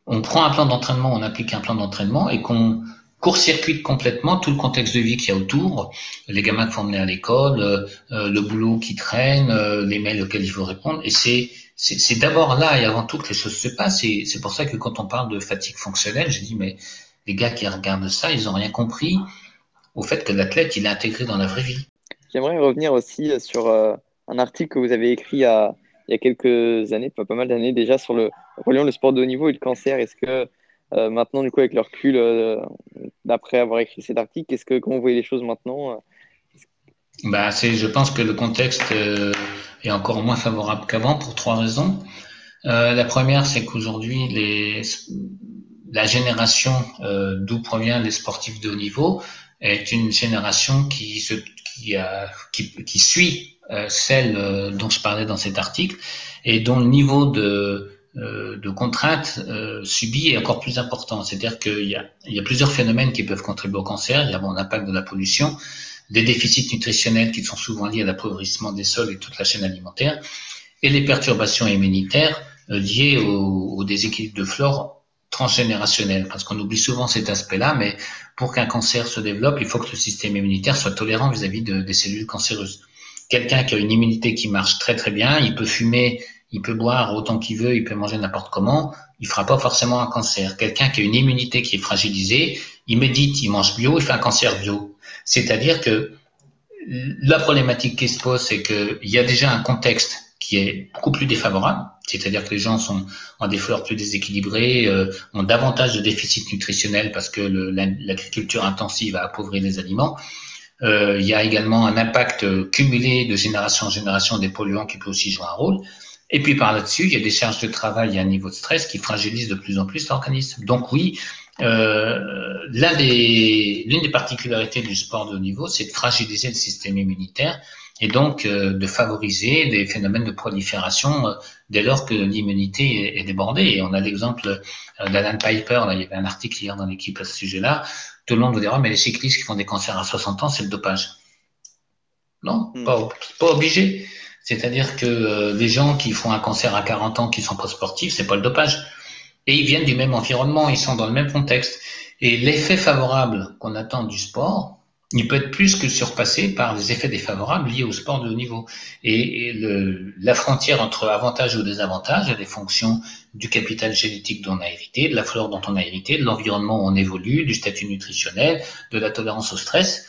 B: on prend un plan d'entraînement, on applique un plan d'entraînement et qu'on court-circuite complètement tout le contexte de vie qu'il y a autour, les gamins qui font mener à l'école, le boulot qui traîne, les mails auxquels il faut répondre. Et c'est c'est d'abord là et avant tout que les choses se passent. C'est pour ça que quand on parle de fatigue fonctionnelle, je dis, mais les gars qui regardent ça, ils n'ont rien compris au fait que l'athlète, il est intégré dans la vraie vie.
C: J'aimerais revenir aussi sur euh, un article que vous avez écrit il y a, quelques années, pas, pas mal d'années déjà, sur le reliant le sport de haut niveau et le cancer. Est-ce que euh, maintenant, du coup, avec le recul, euh, d'après avoir écrit cet article, est-ce que comment vous voyez les choses maintenant
B: bah, c'est, je pense que le contexte euh, est encore moins favorable qu'avant pour trois raisons. Euh, la première, c'est qu'aujourd'hui, la génération euh, d'où provient les sportifs de haut niveau est une génération qui, se, qui, a, qui, qui suit euh, celle euh, dont je parlais dans cet article et dont le niveau de, de contraintes subi est encore plus important. C'est-à-dire qu'il y a, il y a plusieurs phénomènes qui peuvent contribuer au cancer. Il y a bon, l'impact de la pollution, des déficits nutritionnels qui sont souvent liés à l'appauvrissement des sols et toute la chaîne alimentaire, et les perturbations immunitaires euh, liées au, déséquilibre de flore transgénérationnel, parce qu'on oublie souvent cet aspect-là, mais pour qu'un cancer se développe, il faut que le système immunitaire soit tolérant vis-à-vis de, des cellules cancéreuses. quelqu'un qui a une immunité qui marche très très bien, il peut fumer, il peut boire autant qu'il veut, il peut manger n'importe comment, il fera pas forcément un cancer. Quelqu'un qui a une immunité qui est fragilisée, il médite, il mange bio, il fait un cancer bio. C'est-à-dire que la problématique qui se pose, c'est qu'il y a déjà un contexte qui est beaucoup plus défavorable, c'est-à-dire que les gens sont ont des fleurs plus déséquilibrées, euh, ont davantage de déficit nutritionnel parce que l'agriculture intensive a appauvri les aliments. Euh, il y a également un impact cumulé de génération en génération des polluants qui peut aussi jouer un rôle. Et puis par là-dessus, il y a des charges de travail, il y a un niveau de stress qui fragilise de plus en plus l'organisme. Donc oui, euh, l'une des, des particularités du sport de haut niveau, c'est de fragiliser le système immunitaire et donc euh, de favoriser des phénomènes de prolifération euh, dès lors que l'immunité est, débordée. Et on a l'exemple d'Alan Piper, là, il y avait un article hier dans l'équipe à ce sujet-là, tout le monde vous dira, mais les cyclistes qui font des cancers à 60 ans, c'est le dopage. Non, hmm. pas, pas obligé. C'est-à-dire que les gens qui font un cancer à 40 ans, qui sont pas sportifs, c'est pas le dopage. Et ils viennent du même environnement, ils sont dans le même contexte. Et l'effet favorable qu'on attend du sport, il peut être plus que surpassé par les effets défavorables liés au sport de haut niveau. Et, la frontière entre avantages ou désavantages, elle est fonction du capital génétique dont on a hérité, de la flore dont on a hérité, de l'environnement où on évolue, du statut nutritionnel, de la tolérance au stress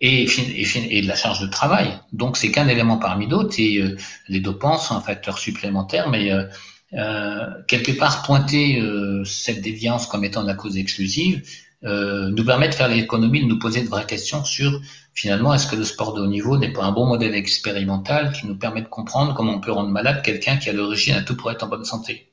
B: et, de la charge de travail. Donc c'est qu'un élément parmi d'autres et euh, les dopants sont un facteur supplémentaire, mais euh, quelque part pointer euh, cette déviance comme étant la cause exclusive, euh, nous permet de faire l'économie, de nous poser de vraies questions sur finalement est-ce que le sport de haut niveau n'est pas un bon modèle expérimental qui nous permet de comprendre comment on peut rendre malade quelqu'un qui à l'origine a tout pour être en bonne santé.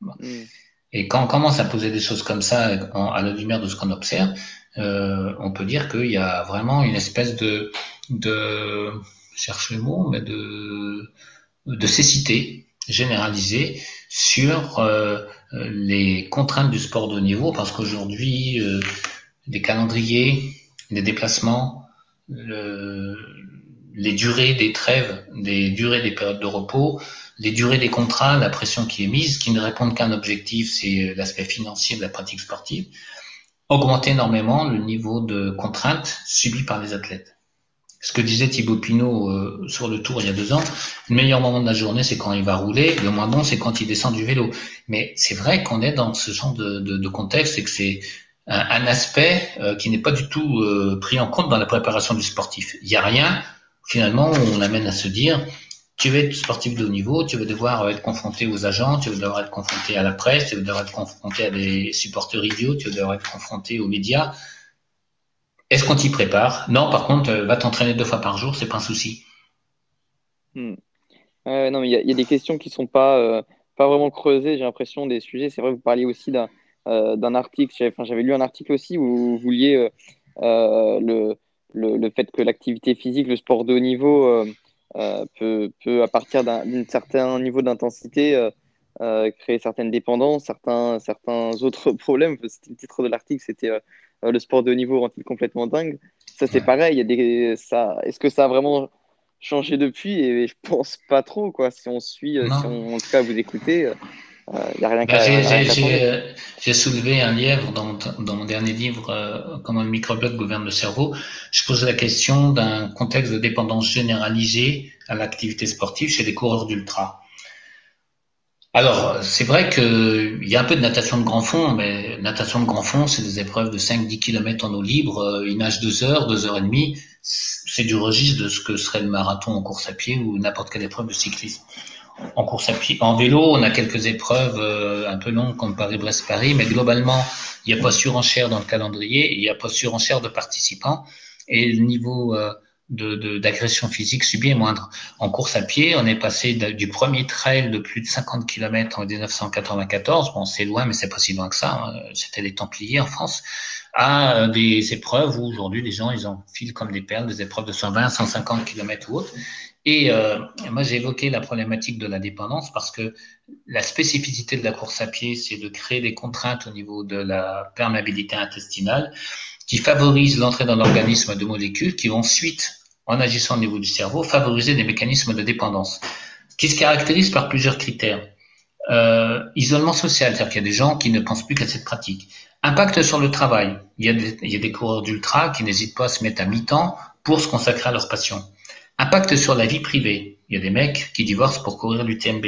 B: Mm. Et quand on commence à poser des choses comme ça à la lumière de ce qu'on observe, euh, on peut dire qu'il y a vraiment une espèce de, de cherche le mot, mais de, de cécité généralisée sur euh, les contraintes du sport de haut niveau, parce qu'aujourd'hui, euh, les calendriers, les déplacements, les durées des trêves, les durées des périodes de repos, les durées des contrats, la pression qui est mise, qui ne répondent qu'à un objectif, c'est l'aspect financier de la pratique sportive, augmentent énormément le niveau de contraintes subies par les athlètes ce que disait Thibaut Pinot euh, sur le tour il y a deux ans, le meilleur moment de la journée, c'est quand il va rouler, le moins bon, c'est quand il descend du vélo. Mais c'est vrai qu'on est dans ce genre de, contexte et que c'est un, aspect euh, qui n'est pas du tout euh, pris en compte dans la préparation du sportif. Il n'y a rien, finalement, où on amène à se dire, tu veux être sportif de haut niveau, tu vas devoir être confronté aux agents, tu vas devoir être confronté à la presse, tu vas devoir être confronté à des supporters idiots, tu vas devoir être confronté aux médias. Est-ce qu'on t'y prépare? Non, par contre, euh, va t'entraîner deux fois par jour, c'est pas un souci.
C: Hmm. non, mais il y, a des questions qui sont pas, euh, pas vraiment creusées, j'ai l'impression, des sujets. C'est vrai, vous parliez aussi d'un euh, article, j'avais lu un article aussi où vous vouliez le, le, fait que l'activité physique, le sport de haut niveau, peut, peut, à partir d'un certain niveau d'intensité, créer certaines dépendances, certains, certains autres problèmes. Le titre de l'article, c'était euh, le sport de haut niveau rend-il complètement dingue? Ça, c'est pareil. Il y a des, ça, est-ce que ça a vraiment changé depuis? Et je pense pas trop, quoi. Si on suit, euh, si on, en tout cas, vous écoutez, il euh, n'y a rien bah.
B: J'ai soulevé un lièvre dans, dans mon dernier livre, Comment le microbiote gouverne le cerveau. Je pose la question d'un contexte de dépendance généralisée à l'activité sportive chez les coureurs d'ultra. Alors, c'est vrai qu'il y a un peu de natation de grand fond, mais natation de grand fond, c'est des épreuves de 5-10 km en eau libre, euh, ils nagent 2 heures, 2 heures et demie. C'est du registre de ce que serait le marathon en course à pied ou n'importe quelle épreuve de cyclisme. En course à pied, en vélo, on a quelques épreuves euh, un peu longues comme Paris-Brest-Paris, mais globalement, il n'y a pas surenchère dans le calendrier, il n'y a pas surenchère de participants, et le niveau euh, d'agression de, physique subie est moindre. En course à pied, on est passé du premier trail de plus de 50 km en 1994, bon c'est loin mais c'est pas si loin que ça, hein. c'était les Templiers en France, à euh, des épreuves où aujourd'hui les gens ils enfilent comme des perles des épreuves de 120, 150 km ou autres. Et euh, moi j'ai évoqué la problématique de la dépendance parce que la spécificité de la course à pied c'est de créer des contraintes au niveau de la perméabilité intestinale qui favorisent l'entrée dans l'organisme de molécules qui vont ensuite, en agissant au niveau du cerveau, favoriser des mécanismes de dépendance, qui se caractérisent par plusieurs critères. Euh, isolement social, c'est-à-dire qu'il y a des gens qui ne pensent plus qu'à cette pratique. Impact sur le travail. Il y a des, coureurs d'ultra qui n'hésitent pas à se mettre à mi-temps pour se consacrer à leur passion. Impact sur la vie privée. Il y a des mecs qui divorcent pour courir l'UTMB.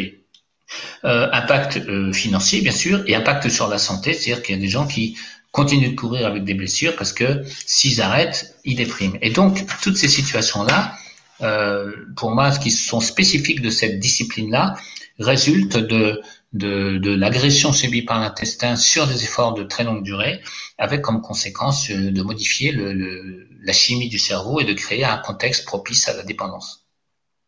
B: Euh, impact euh, financier, bien sûr, et impact sur la santé, c'est-à-dire qu'il y a des gens qui continuent de courir avec des blessures parce que s'ils arrêtent, ils dépriment. Et donc, toutes ces situations-là, euh, pour moi, ce qui sont spécifiques de cette discipline-là, résultent de, de, l'agression subie par l'intestin sur des efforts de très longue durée, avec comme conséquence euh, de modifier la chimie du cerveau et de créer un contexte propice à la dépendance.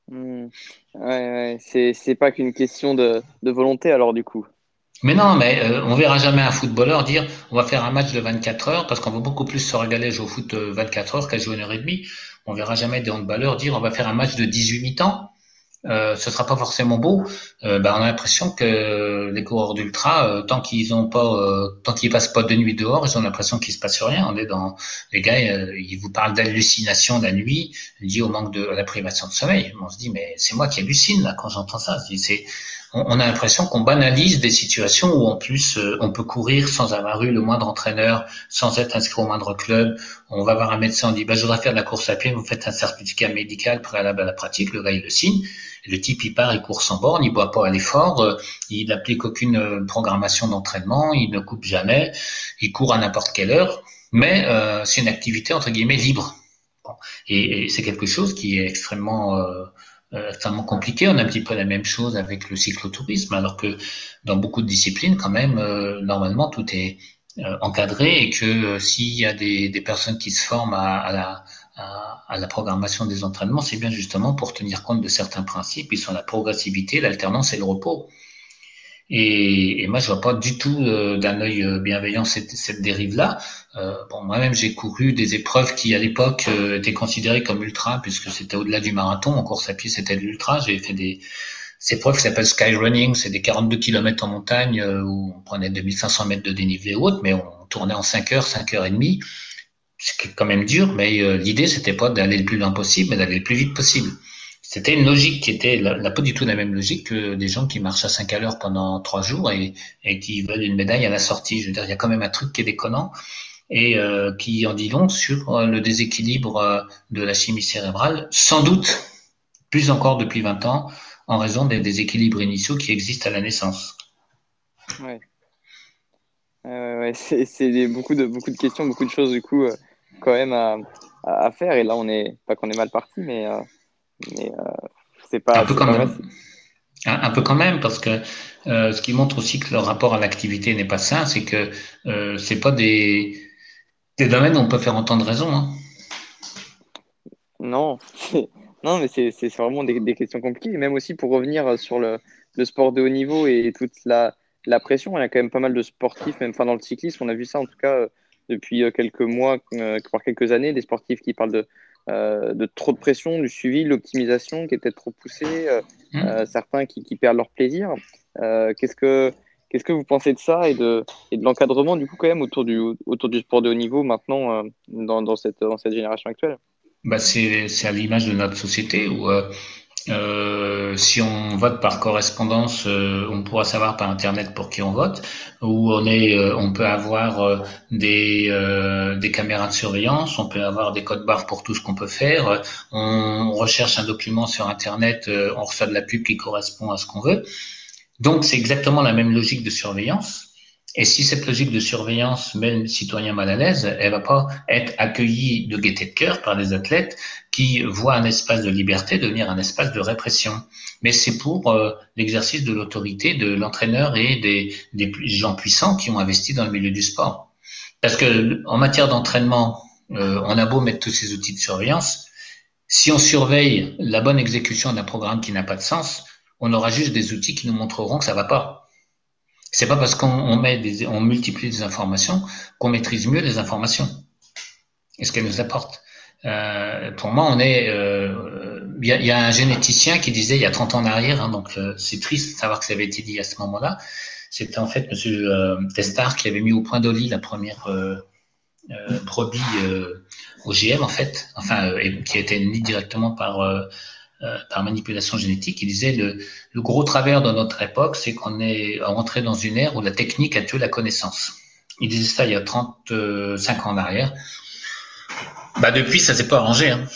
C: Hmm. Ouais, ouais. C'est pas qu'une question de, de, volonté alors du coup.
B: Mais non, mais euh, on verra jamais un footballeur dire on va faire un match de 24 heures parce qu'on va beaucoup plus se régaler jouer au foot 24 heures qu'à jouer une heure et demie. On verra jamais des handballeurs dire on va faire un match de 18 mi-temps euh, ce sera pas forcément beau. Euh, ben, on a l'impression que les coureurs d'ultra, euh, tant qu'ils ont pas, euh, tant qu'ils passent pas de nuit dehors, ils ont l'impression qu'il se passe rien. On est dans les gars, ils vous parlent d'hallucination la nuit, liée au manque de la privation de sommeil. On se dit mais c'est moi qui hallucine là quand j'entends ça. C'est on, a l'impression qu'on banalise des situations où en plus on peut courir sans avoir eu le moindre entraîneur, sans être inscrit au moindre club. On va voir un médecin, on dit bah je voudrais faire de la course à pied, vous faites un certificat médical préalable à la pratique, le gars il le signe. Le type, il part, il court sans borne, il boit pas à l'effort, euh, il n'applique aucune euh, programmation d'entraînement, il ne coupe jamais, il court à n'importe quelle heure, mais euh, c'est une activité entre guillemets libre. Bon. Et, et c'est quelque chose qui est extrêmement euh, extrêmement compliqué. On a un petit peu la même chose avec le cyclotourisme, alors que dans beaucoup de disciplines, quand même, normalement, tout est encadré et que s'il y a des, des, personnes qui se forment à, à la à, la programmation des entraînements, c'est bien justement pour tenir compte de certains principes, ils sont la progressivité, l'alternance et le repos. Et, moi, je vois pas du tout euh, d'un œil euh, bienveillant cette, dérive-là. Euh, bon, moi-même, j'ai couru des épreuves qui, à l'époque, étaient considérées comme ultra, puisque c'était au-delà du marathon. En course à pied, c'était de l'ultra. J'ai fait des épreuves qui s'appellent skyrunning, c'est des 42 km en montagne où on prenait 2500 mètres de dénivelé haute, mais on tournait en 5 heures, 5 heures et demie c'est quand même dur, mais l'idée c'était pas d'aller le plus loin possible, mais d'aller le plus vite possible. C'était une logique qui était la, pas du tout la même logique que des gens qui marchent à 5 à l'heure pendant 3 jours et, qui veulent une médaille à la sortie. Je veux dire, il y a quand même un truc qui est déconnant et euh, qui en dit long sur euh, le déséquilibre euh, de la chimie cérébrale, sans doute plus encore depuis 20 ans, en raison des déséquilibres initiaux qui existent à la naissance.
C: Ouais. Euh, ouais, c'est beaucoup de, beaucoup de questions, beaucoup de choses du coup quand même à, faire. Et là, on est pas qu'on est mal parti, mais, mais euh, c'est pas.
B: Un peu quand même. Un, peu quand même, parce que euh, ce qui montre aussi que le rapport à l'activité n'est pas sain, c'est que euh, c'est pas des, des domaines où on peut faire entendre raison. Hein.
C: Non, non, mais c'est vraiment des, des, questions compliquées. Et même aussi pour revenir sur le, le sport de haut niveau et toute la, la pression, il y a quand même pas mal de sportifs, même enfin dans le cyclisme, on a vu ça en tout cas depuis euh, quelques mois, voire quelques années, des sportifs qui parlent de, euh, de trop de pression, du suivi, l'optimisation qui peut-être trop poussée, mmh. certains qui, qui, perdent leur plaisir. Qu'est-ce que Qu'est-ce que vous pensez de ça et de, et de l'encadrement du coup quand même autour du, autour du sport de haut niveau maintenant dans, dans, cette, dans cette génération actuelle?
B: Bah c'est à l'image de notre société où euh, si on vote par correspondance, euh, on pourra savoir par internet pour qui on vote. Ou on est, euh, on peut avoir euh, des des caméras de surveillance, on peut avoir des codes barres pour tout ce qu'on peut faire. On recherche un document sur internet, on reçoit de la pub qui correspond à ce qu'on veut. Donc c'est exactement la même logique de surveillance. Et si cette logique de surveillance met le citoyen mal à l'aise, elle va pas être accueillie de gaieté de cœur par des athlètes qui voient un espace de liberté devenir un espace de répression. Mais c'est pour euh, l'exercice de l'autorité de l'entraîneur et des, des, gens puissants qui ont investi dans le milieu du sport. Parce que en matière d'entraînement, euh, on a beau mettre tous ces outils de surveillance, si on surveille la bonne exécution d'un programme qui n'a pas de sens, on aura juste des outils qui nous montreront que ça va pas. C'est pas parce qu'on met des, on multiplie des informations qu'on maîtrise mieux les informations et ce qu'elles nous apportent. Euh, pour moi, on est. Il euh, y, a, y, a, un généticien qui disait il y a 30 ans en arrière, hein, donc euh, c'est triste de savoir que ça avait été dit à ce moment-là. C'était en fait Monsieur euh, Testard qui avait mis au point d'Oli la première euh, brebis OGM en fait, enfin qui a été née directement par par manipulation génétique. Il disait le, le gros travers de notre époque, c'est qu'on est rentré dans une ère où la technique a tué la connaissance. Il disait ça il y a 35 ans en arrière. Bah depuis, ça s'est pas arrangé. Hein.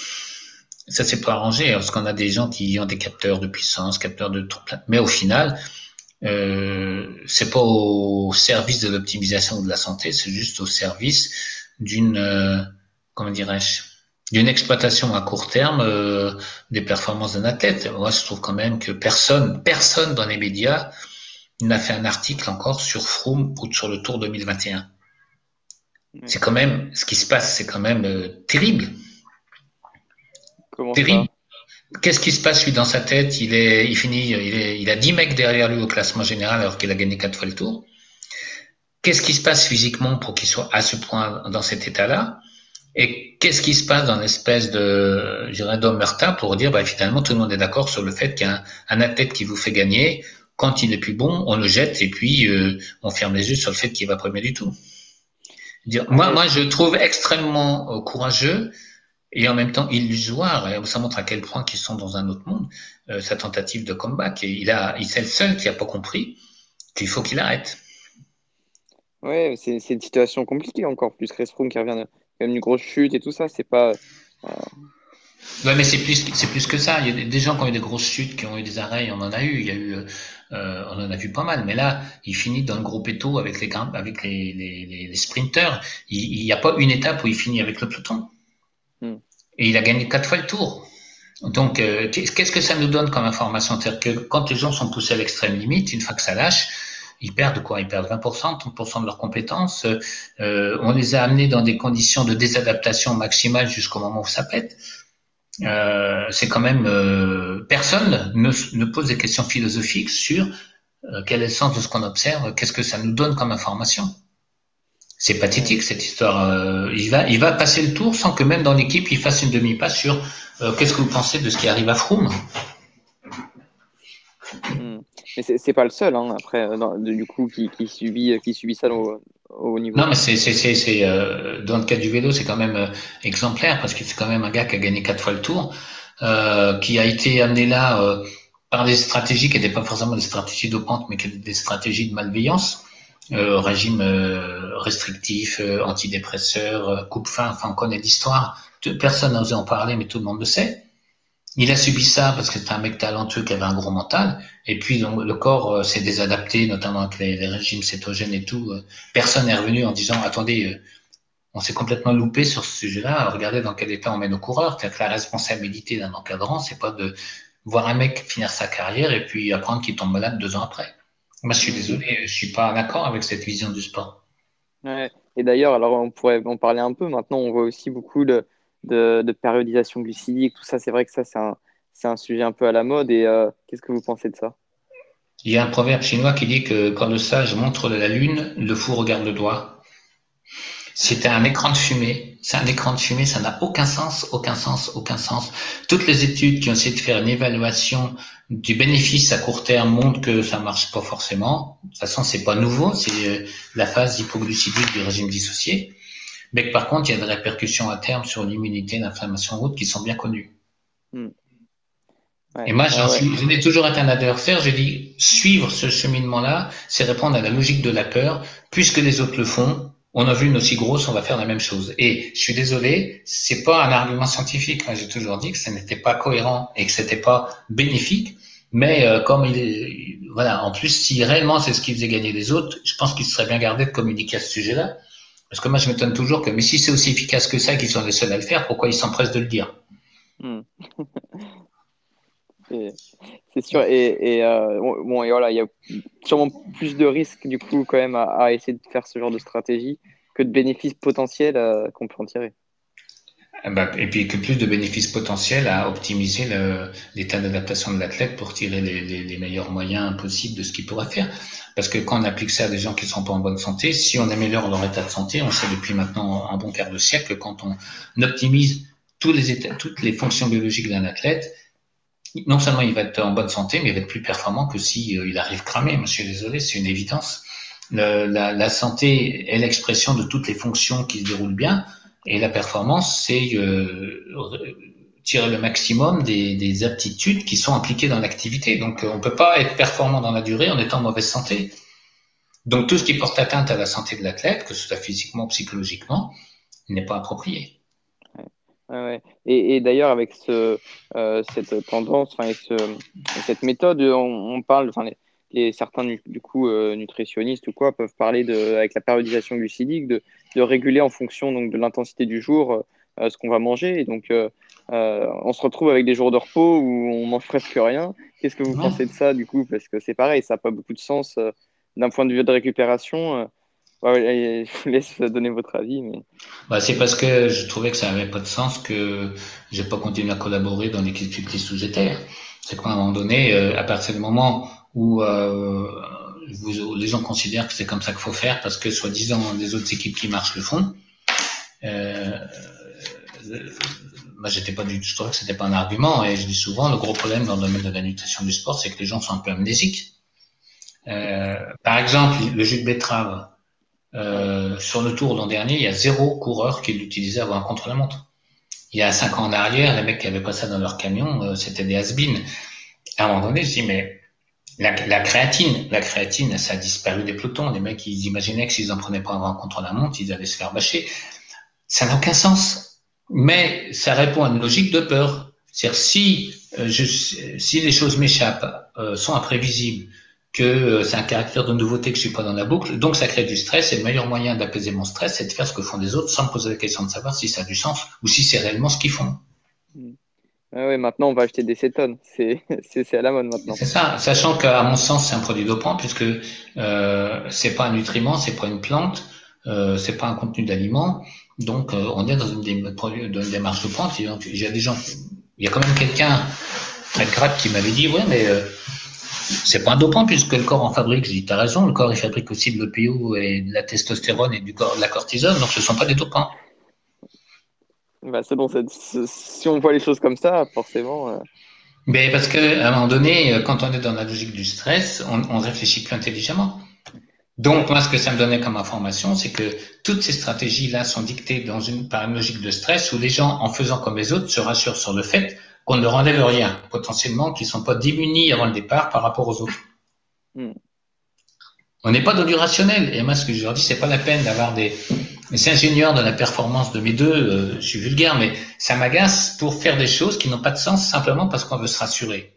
B: ça s'est pas arrangé parce qu'on a des gens qui ont des capteurs de puissance, capteurs de mais au final, euh, c'est pas au service de l'optimisation de la santé, c'est juste au service d'une, euh, comment dirais-je, d'une exploitation à court terme euh, des performances d'un athlète. Moi, je trouve quand même que personne, personne dans les médias n'a fait un article encore sur Froome ou sur le Tour 2021. C'est quand même, ce qui se passe, c'est quand même euh, terrible.
C: Comment
B: terrible. Qu'est-ce qui se passe lui dans sa tête? Il est, il finit, il, est, il a 10 mecs derrière lui au classement général alors qu'il a gagné quatre fois le Tour. Qu'est-ce qui se passe physiquement pour qu'il soit à ce point dans cet état-là? Et qu'est-ce qui se passe dans l'espèce de, je d'omerta pour dire, bah, finalement, tout le monde est d'accord sur le fait qu'un un athlète qui vous fait gagner, quand il est plus bon, on le jette et puis euh, on ferme les yeux sur le fait qu'il va premier du tout. Moi, moi, je trouve extrêmement euh, courageux et en même temps illusoire. Ça montre à quel point qu'ils sont dans un autre monde. Euh, sa tentative de comeback. Il a, il c'est le seul qui a pas compris qu'il faut qu'il arrête.
C: Ouais, c'est, une situation compliquée encore. Plus Restroom qui revient d'une grosse chute et tout ça, c'est pas. Euh...
B: Ouais, mais c'est plus, c'est plus que ça. Il y a des gens qui ont eu des grosses chutes, qui ont eu des arrêts. On en a eu. Il y a eu, euh, on en a vu pas mal. Mais là, il finit dans le gros péto avec les avec les, les, les sprinters. Il n'y a pas une étape où il finit avec le peloton. Hmm. Et il a gagné quatre fois le tour. Donc, euh, qu'est-ce que ça nous donne comme information? C'est-à-dire que quand les gens sont poussés à l'extrême limite, une fois que ça lâche, ils perdent quoi Ils perdent 20%, 30% de leurs compétences. Euh, on les a amenés dans des conditions de désadaptation maximale jusqu'au moment où ça pète. Euh, c'est quand même euh, personne ne, ne, pose des questions philosophiques sur quel est le sens de ce qu'on observe, qu'est-ce que ça nous donne comme information. C'est pathétique cette histoire. Il va, il va passer le tour sans que même dans l'équipe il fasse une demi-passe sur qu'est-ce que vous pensez de ce qui arrive à Froome.
C: Hmm. Mais c'est pas le seul, hein, après, du coup, qui, subit, qui subit ça au, au niveau.
B: Non, mais c'est, euh, dans le cas du vélo, c'est quand même euh, exemplaire parce que c'est quand même un gars qui a gagné quatre fois le tour, euh, qui a été amené là euh, par des stratégies qui n'étaient pas forcément des stratégies dopantes, mais qui étaient des stratégies de malveillance, régime restrictif, antidépresseur, coupe-fin, enfin on connaît l'histoire. Personne n'a osé en parler, mais tout le monde le sait. Il a subi ça parce que c'était un mec talentueux qui avait un gros mental. Et puis donc, le corps euh, s'est désadapté, notamment avec les, régimes cétogènes et tout. Euh. Personne n'est revenu en disant attendez, euh, on s'est complètement loupé sur ce sujet-là. Regardez dans quel état on met nos coureurs. cest que la responsabilité d'un encadrant, c'est pas de voir un mec finir sa carrière et puis apprendre qu'il tombe malade deux ans après. Moi, je suis désolé, je suis pas en accord avec cette vision du sport.
C: Ouais. Et d'ailleurs, alors on pourrait en parler un peu. Maintenant, on voit aussi beaucoup de périodisation glucidique, tout ça, c'est vrai que ça, c'est un, un, sujet un peu à la mode. Et euh, qu'est-ce que vous pensez de ça?
B: Il y a un proverbe chinois qui dit que quand le sage montre la lune, le fou regarde le doigt. C'était un écran de fumée. C'est un écran de fumée, ça n'a aucun sens, aucun sens, aucun sens. Toutes les études qui ont essayé de faire une évaluation du bénéfice à court terme montrent que ça marche pas forcément. De toute façon, c'est pas nouveau, c'est euh, la phase hypoglucidique du régime dissocié. Mais par contre, il y a des répercussions à terme sur l'immunité, l'inflammation route qui sont bien connues. Hmm. et moi, je n'ai toujours été un adversaire. J'ai dit, suivre ce cheminement-là, c'est répondre à la logique de la peur. Puisque les autres le font, on a vu une aussi grosse, on va faire la même chose. Et je suis désolé, c'est pas un argument scientifique. Moi, j'ai toujours dit que ce n'était pas cohérent et que c'était pas bénéfique. Mais euh, comme il est, voilà, en plus, si réellement c'est ce qui faisait gagner les autres, je pense qu'il serait bien gardé de communiquer à ce sujet-là. Parce que moi, je m'étonne toujours que, mais si c'est aussi efficace que ça, qu'ils sont les seuls à le faire, pourquoi ils s'empressent de le dire
C: hmm. C'est sûr. Et, euh, bon, et voilà, il y a sûrement plus de risques, du coup, quand même, à, essayer de faire ce genre de stratégie que de bénéfices potentiels euh, qu'on peut en tirer.
B: Ben, et puis que plus de bénéfices potentiels à optimiser l'état d'adaptation de l'athlète pour tirer les, meilleurs moyens possibles de ce qu'il pourra faire. Parce que quand on applique ça à des gens qui ne sont pas en bonne santé, si on améliore leur état de santé, on sait depuis maintenant un bon quart de siècle, quand on optimise tous les états, toutes les fonctions biologiques d'un athlète, non seulement il va être en bonne santé, mais il va être plus performant que si euh, il arrive cramé. Monsieur, désolé, c'est une évidence. la, la santé est l'expression de toutes les fonctions qui se déroulent bien. Et la performance, c'est euh, tirer le maximum des, des, aptitudes qui sont impliquées dans l'activité. Donc, euh, on ne peut pas être performant dans la durée en étant en mauvaise santé. Donc, tout ce qui porte atteinte à la santé de l'athlète, que ce soit physiquement ou psychologiquement, n'est pas approprié.
C: Et, d'ailleurs, avec euh, cette tendance, enfin, ce, cette méthode, on, parle, enfin, les, certains du, coup nutritionnistes ou quoi peuvent parler de, avec la périodisation glucidique, de, de réguler en fonction donc de l'intensité du jour euh, ce qu'on va manger. Et donc, on se retrouve avec des jours de repos où on mange presque rien. Qu'est-ce que vous pensez de ça du coup? Parce que c'est pareil, ça n'a pas beaucoup de sens d'un point de vue de récupération je vous laisse donner votre avis. Mais...
B: Bah, c'est parce que je trouvais que ça n'avait pas de sens que je n'ai pas continué à collaborer dans l'équipe cycliste où j'étais. C'est qu'à un moment donné, euh, à partir du moment où euh, vous, les gens considèrent que c'est comme ça qu'il faut faire parce que soi-disant les autres équipes qui marchent le font, euh, moi j'étais pas du tout, je trouvais que c'était pas un argument et je dis souvent le gros problème dans le domaine de la nutrition du sport c'est que les gens sont un peu amnésiques. Euh, par exemple, le jus de betterave, euh, sur le tour l'an dernier, il y a zéro coureur qui l'utilisait avant un contre-la-montre. Il y a cinq ans en arrière, les mecs qui avaient pas ça dans leur camion, euh, c'était des has -been. À un moment donné, je dis, mais la, créatine, la créatine, ça a disparu des pelotons. Les mecs, ils imaginaient que s'ils en prenaient pas avant un contre-la-montre, ils allaient se faire bâcher. Ça n'a aucun sens. Mais ça répond à une logique de peur. C'est-à-dire, si, euh, je, si les choses m'échappent, sont imprévisibles, que euh, c'est un caractère de nouveauté que je suis pas dans la boucle, donc ça crée du stress, et le meilleur moyen d'apaiser mon stress, c'est de faire ce que font les autres sans me poser la question de savoir si ça a du sens ou si c'est réellement ce qu'ils font.
C: Ah oui, maintenant on va acheter des cétones, c'est à la mode maintenant.
B: C'est ça, sachant qu'à mon sens c'est un produit dopant puisque euh, c'est pas un nutriment, c'est pas une plante, euh, c'est pas un contenu d'aliment, donc euh, on est dans une, démarche dopante. Il y a des gens, il y a quand même quelqu'un très grave qui m'avait dit ouais mais euh, c'est pas un dopant puisque le corps en fabrique. Je dis, t'as raison, le corps il fabrique aussi de l'EPO et de la testostérone et du corps, de la cortisone, donc ce sont pas des dopants.
C: Bah, c'est bon, si on voit les choses comme ça, forcément. Euh.
B: Mais parce qu'à un moment donné, quand on est dans la logique du stress, on, on réfléchit plus intelligemment. Donc, moi, ce que ça me donnait comme information, c'est que toutes ces stratégies-là sont dictées dans une, par une logique de stress où les gens, en faisant comme les autres, se rassurent sur le fait qu'on ne leur enlève rien, potentiellement qu'ils ne sont pas démunis avant le départ par rapport aux autres. Hmm. On n'est pas dans du rationnel. Et moi, ce que je leur dis, c'est pas la peine d'avoir des, des ingénieurs de la performance de mes deux, euh, je suis vulgaire, mais ça m'agace pour faire des choses qui n'ont pas de sens simplement parce qu'on veut se rassurer.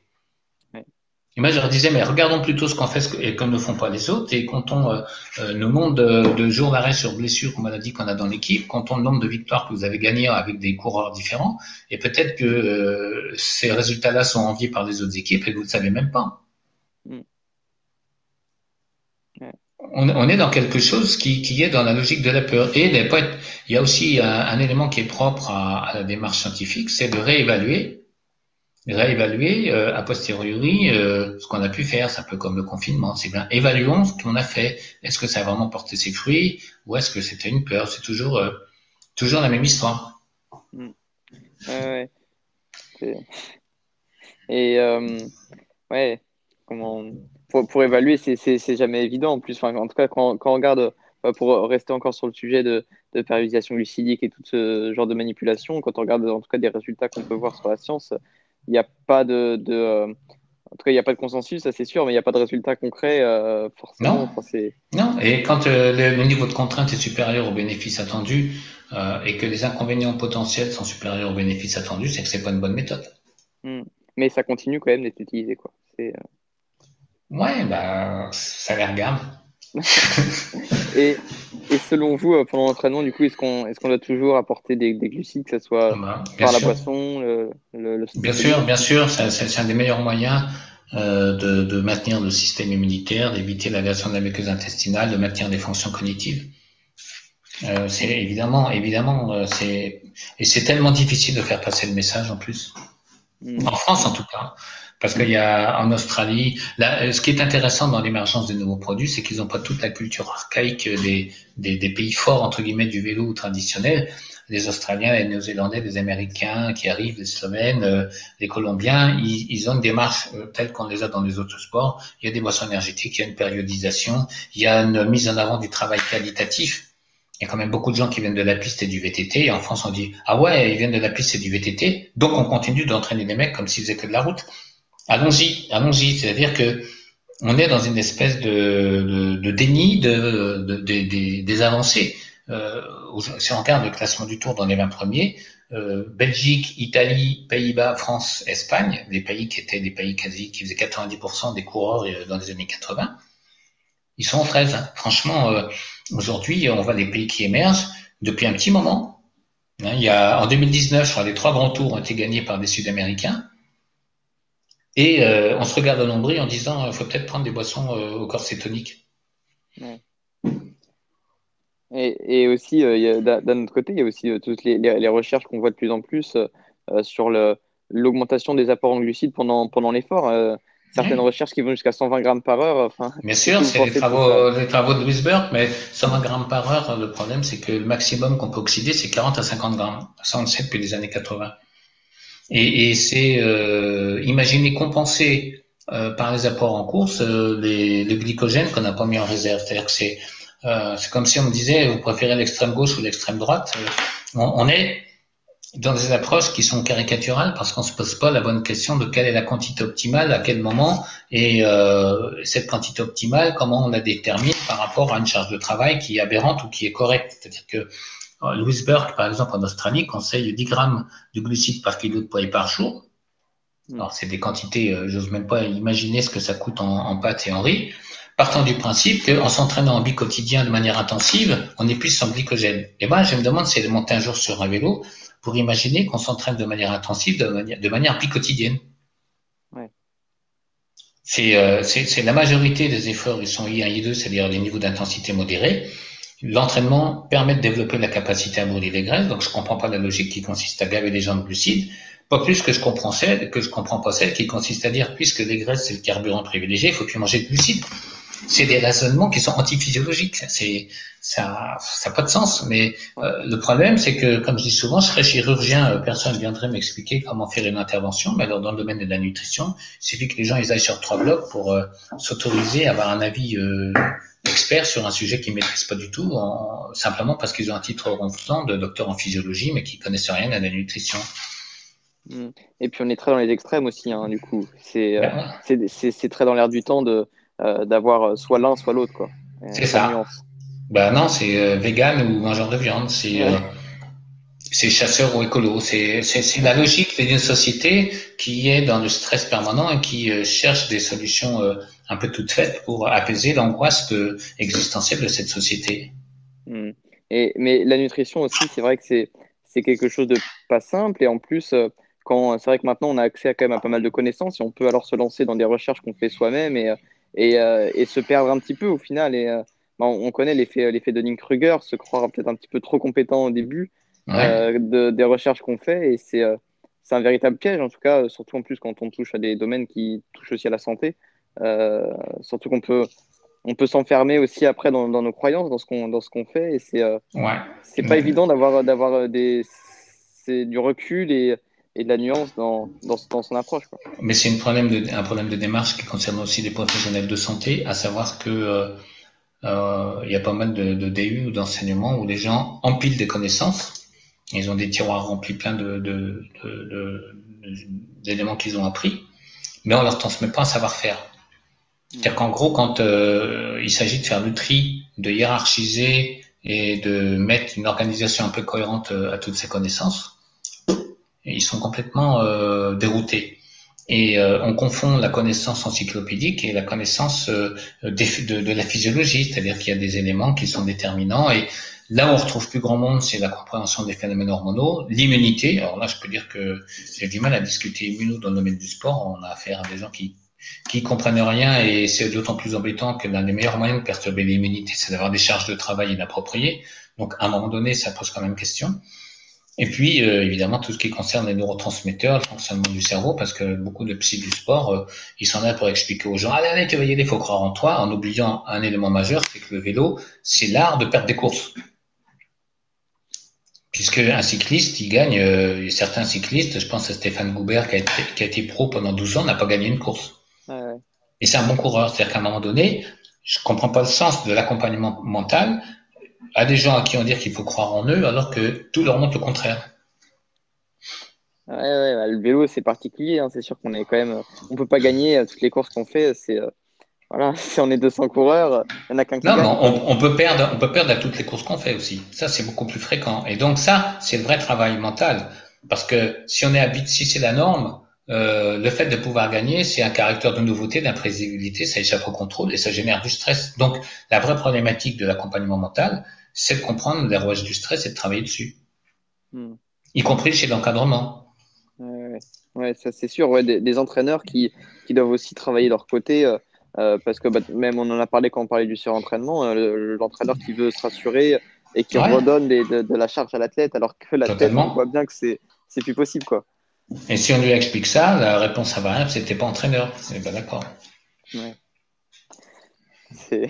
B: Et moi, je leur disais, mais regardons plutôt ce qu'on fait et comme ne font pas les autres, et comptons euh, euh, le nombre de, jours d'arrêt sur blessure, a dit qu'on a dans l'équipe, comptons le nombre de victoires que vous avez gagnées avec des coureurs différents, et peut-être que euh, ces résultats-là sont enviés par les autres équipes et que vous ne savez même pas. Mm. On, est dans quelque chose qui, est dans la logique de la peur. Et il y a aussi un, élément qui est propre à la démarche scientifique, c'est de réévaluer réévaluer euh, a posteriori euh, ce qu'on a pu faire. C'est un peu comme le confinement. C'est bien, évaluons ce qu'on a fait. Est-ce que ça a vraiment porté ses fruits ou est-ce que c'était une peur? C'est toujours, euh, toujours la même histoire.
C: Mm. Ouais, Et ouais, comment pour, pour évaluer, c'est jamais évident. En plus, enfin, en tout cas, quand, quand on regarde, pour rester encore sur le sujet de, de périodisation glucidique et tout ce genre de manipulation, quand on regarde en tout cas des résultats qu'on peut voir sur la science, il n'y a pas de, euh, en tout cas, il n'y a pas de consensus, ça c'est sûr, mais il n'y a pas de résultat concret euh, forcément.
B: Non. non, et quand euh, le, niveau de contrainte est supérieur aux bénéfices attendus et que les inconvénients potentiels sont supérieurs aux bénéfices attendus, c'est que c'est pas une bonne méthode.
C: Hmm. Mais ça continue quand même d'être utilisé, quoi.
B: Ouais, bah, ça les regarde.
C: et, et, selon vous, euh, pendant l'entraînement, du coup, est-ce qu'on est doit toujours apporter des, glucides, que ce soit ah bah, par la boisson, le, le,
B: Bien sûr, bien sûr, c'est un des meilleurs moyens euh, de, de, maintenir le système immunitaire, d'éviter l'agression de la muqueuse intestinale, de maintenir des fonctions cognitives. Euh, c'est évidemment, évidemment, c'est et c'est tellement difficile de faire passer le message en plus. Mm. En France, en tout cas. Parce qu'il y a en Australie, là, ce qui est intéressant dans l'émergence des nouveaux produits, c'est qu'ils n'ont pas toute la culture archaïque des, des, des, pays forts, entre guillemets, du vélo traditionnel. Les Australiens, les Néo-Zélandais, les Américains qui arrivent, les Slovènes, euh, les Colombiens, ils, ils, ont une démarche euh, telle qu'on les a dans les autres sports. Il y a des boissons énergétiques, il y a une périodisation, il y a une mise en avant du travail qualitatif. Il y a quand même beaucoup de gens qui viennent de la piste et du VTT. Et en France, on dit, ah ouais, ils viennent de la piste et du VTT. Donc, on continue d'entraîner les mecs comme s'ils faisaient que de la route. Allons-y, allons-y. C'est-à-dire que on est dans une espèce de, de, déni de, des avancées. Euh, si on regarde le classement du Tour dans les 20 premiers, Belgique, Italie, Pays-Bas, France, Espagne, des pays qui étaient des pays quasi qui faisaient 90% des coureurs dans les années 80, ils sont en fraise. Franchement, aujourd'hui, on voit des pays qui émergent depuis un petit moment. Hein, il y a, en 2019, je crois, les trois grands tours ont été gagnés par des Sud-Américains. Et on se regarde au nombril en disant, il faut peut-être prendre des boissons au corset tonique.
C: Et, aussi, euh, d'un autre côté, il y a aussi euh, toutes les, recherches qu'on voit de plus en plus euh, sur l'augmentation des apports en glucides pendant, pendant l'effort. certaines recherches qui vont jusqu'à 120 grammes par heure. Enfin,
B: Bien sûr, c'est les travaux, les travaux de Louis mais 120 grammes par heure, le problème, c'est que le maximum qu'on peut oxyder, c'est 40 à 50 grammes. Ça, on le sait depuis les années 80. Et, et c'est, imaginer compenser par les apports en course les, le glycogène qu'on n'a pas mis en réserve. C'est-à-dire que c'est euh, c'est comme si on me disait, vous préférez l'extrême gauche ou l'extrême droite. Euh, on, est dans des approches qui sont caricaturales parce qu'on se pose pas la bonne question de quelle est la quantité optimale, à quel moment, et euh, cette quantité optimale, comment on la détermine par rapport à une charge de travail qui est aberrante ou qui est correcte. C'est-à-dire que Louis Burke, par exemple, en Australie, conseille 10 grammes de glucides par kilo de poids par jour. Hmm. Alors, c'est des quantités, j'ose même pas imaginer ce que ça coûte en, en pâtes et en riz partant du principe qu'en s'entraînant en quotidien de manière intensive, on épuise son glycogène. Et moi, je me demande si elle montée un jour sur un vélo pour imaginer qu'on s'entraîne de manière intensive, de manière, de manière biquotidienne. Ouais. Euh, c'est la majorité des efforts, ils sont I1, I2, c'est-à-dire des niveaux d'intensité modérés. L'entraînement permet de développer la capacité à brûler les graisses, donc je comprends pas la logique qui consiste à gaver les gens de glucides. Pas plus que je comprends celle, que je comprends pas celle qui consiste à dire, puisque les graisses c'est le carburant privilégié, il faut plus manger de glucides c'est des raisonnements qui sont antiphysiologiques. C'est ça, ça n'a pas de sens. Mais euh, le problème, c'est que, comme je dis souvent, je serais chirurgien, euh, personne ne viendrait m'expliquer comment faire une intervention. Mais alors, dans le domaine de la nutrition, il suffit que les gens ils aillent sur trois blocs pour euh, s'autoriser à avoir un avis expert sur un sujet qu'ils maîtrisent pas du tout, simplement parce qu'ils ont un titre ronflant de docteur en physiologie, mais qui connaissent rien à la nutrition.
C: Mmh. Et puis on est très dans les extrêmes aussi, hein, du coup. C'est ben c'est très dans l'air du temps euh, d'avoir euh, soit l'un, soit l'autre. quoi.
B: C'est ça. Bah non, c'est euh, vegan ou mangeur de viande. C'est c'est chasseur ou écolo. C'est la logique d'une société qui est dans le stress permanent et qui cherche des solutions un peu toutes faites pour apaiser l'angoisse existentielle de cette société.
C: Hmm. Et, mais la nutrition aussi, c'est vrai que c'est quelque chose de pas simple. Et en plus, quand c'est vrai que maintenant on a accès à quand même à pas mal de connaissances et on peut alors se lancer dans des recherches qu'on fait soi-même et et, euh, et, se perdre un petit peu au final. Et, euh, bah, on, connaît l'effet, l'effet de Kruger, se croire peut-être un petit peu trop compétent au début euh, de, des recherches qu'on fait. Et c'est, c'est un véritable piège, en tout cas, surtout en plus quand on touche à des domaines qui touchent aussi à la santé. Surtout qu'on peut, on peut s'enfermer aussi après dans, dans, nos croyances, dans ce qu'on, dans ce qu'on fait. Et c'est, ouais. c'est pas évident d'avoir, d'avoir des, c'est du recul et, et de la nuance dans, dans, son approche.
B: Mais c'est un problème, de, un problème de démarche qui concerne aussi les professionnels de santé, à savoir que euh, euh, il y a pas mal de, de DU ou d'enseignements où les gens empilent des connaissances. Ils ont des tiroirs remplis plein de, d'éléments qu'ils ont appris, mais on leur transmet pas un savoir-faire. C'est-à-dire qu'en gros, quand euh, il s'agit de faire le tri, de hiérarchiser et de mettre une organisation un peu cohérente à toutes ces connaissances, ils sont complètement euh, déroutés. Et euh, on confond la connaissance encyclopédique et la connaissance euh, de, de, la physiologie, c'est-à-dire qu'il y a des éléments qui sont déterminants. Et là où on retrouve plus grand monde, c'est la compréhension des phénomènes hormonaux, l'immunité. Alors là, je peux dire que j'ai du mal à discuter immuno dans le domaine du sport. On a affaire à des gens qui qui comprennent rien et c'est d'autant plus embêtant que l'un des meilleurs moyens de perturber l'immunité, c'est d'avoir des charges de travail inappropriées. Donc, à un moment donné, ça pose quand même question. Et puis, euh, évidemment, tout ce qui concerne les neurotransmetteurs, le fonctionnement du cerveau, parce que beaucoup de psy du sport, euh, ils sont là pour expliquer aux gens, allez, allez, tu vas y aller, il faut croire en toi, en oubliant un élément majeur, c'est que le vélo, c'est l'art de perdre des courses. Puisque un cycliste, il gagne, euh, certains cyclistes, je pense à Stéphane Goubert, qui a été, qui a été pro pendant 12 ans, n'a pas gagné une course. Ouais. Et c'est un bon coureur. C'est-à-dire qu'à un moment donné, je comprends pas le sens de l'accompagnement mental, à des gens à qui on dit qu'il faut croire en eux, alors que tout leur montre le contraire.
C: Ouais, ouais, bah, le vélo c'est particulier, hein. c'est sûr qu'on est quand même, on peut pas gagner toutes les courses qu'on fait, c'est, voilà, si on est 200 coureurs, il n'y en a qu'un qui
B: Non,
C: gagne.
B: on, on peut perdre, on peut perdre à toutes les courses qu'on fait aussi. Ça, c'est beaucoup plus fréquent. Et donc ça, c'est le vrai travail mental. Parce que si on est habitué, si c'est la norme, euh, le fait de pouvoir gagner, c'est un caractère de nouveauté, d'imprévisibilité, ça échappe au contrôle et ça génère du stress. Donc, la vraie problématique de l'accompagnement mental, c'est de comprendre les rouages du stress et de travailler dessus,
C: Hmm.
B: y compris chez l'encadrement.
C: Ouais, ça c'est sûr. Ouais, des, des entraîneurs qui, qui doivent aussi travailler leur côté. euh, euh, parce que bah, même on en a parlé quand on parlait du surentraînement, euh, le- l'entraîneur qui veut se rassurer et qui
B: Ouais.
C: redonne de, de la charge à l'athlète alors que l'athlète voit bien que c'est c'est plus possible quoi.
B: Et si on lui explique ça, la réponse à variable, c'était pas entraîneur. C'est pas d'accord.
C: Ouais. C'est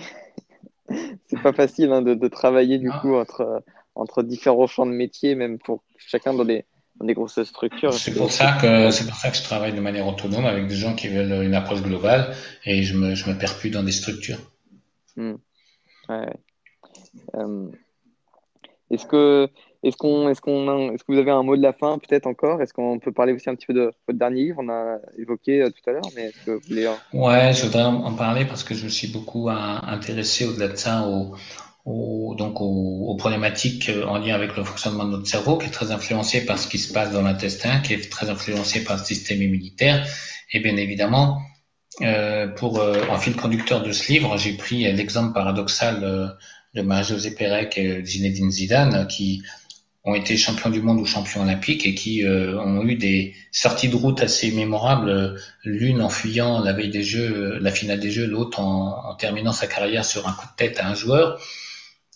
C: c'est pas facile hein, de, de travailler du
B: Ah.
C: coup entre, entre différents champs de métier, même pour chacun dans des, dans des grosses structures.
B: C'est pour ça que c'est pour ça que je travaille de manière autonome avec des gens qui veulent une approche globale et je me je me perds plus dans des structures.
C: Ouais, ouais. Euh, est-ce que est-ce qu'on est-ce qu'on est-ce que vous avez un mot de la fin peut-être encore? Est-ce qu'on peut parler aussi un petit peu de votre dernier livre? On a évoqué euh, tout à l'heure, mais est-ce que vous voulez euh,
B: Ouais, je voudrais en parler parce que je me suis beaucoup à- intéressé au-delà de ça au, donc aux, problématiques euh, en lien avec le fonctionnement de notre cerveau, qui est très influencé par ce qui se passe dans l'intestin, qui est très influencé par le système immunitaire. Et bien évidemment, euh, pour euh, en fil conducteur de ce livre, j'ai pris l'exemple paradoxal euh, de Marie-Josée Pérec et Zinedine Zidane, qui ont été champions du monde ou champions olympiques et qui euh, ont eu des sorties de route assez mémorables, euh, l'une en fuyant la veille des Jeux, euh, la finale des Jeux, l'autre en, terminant sa carrière sur un coup de tête à un joueur.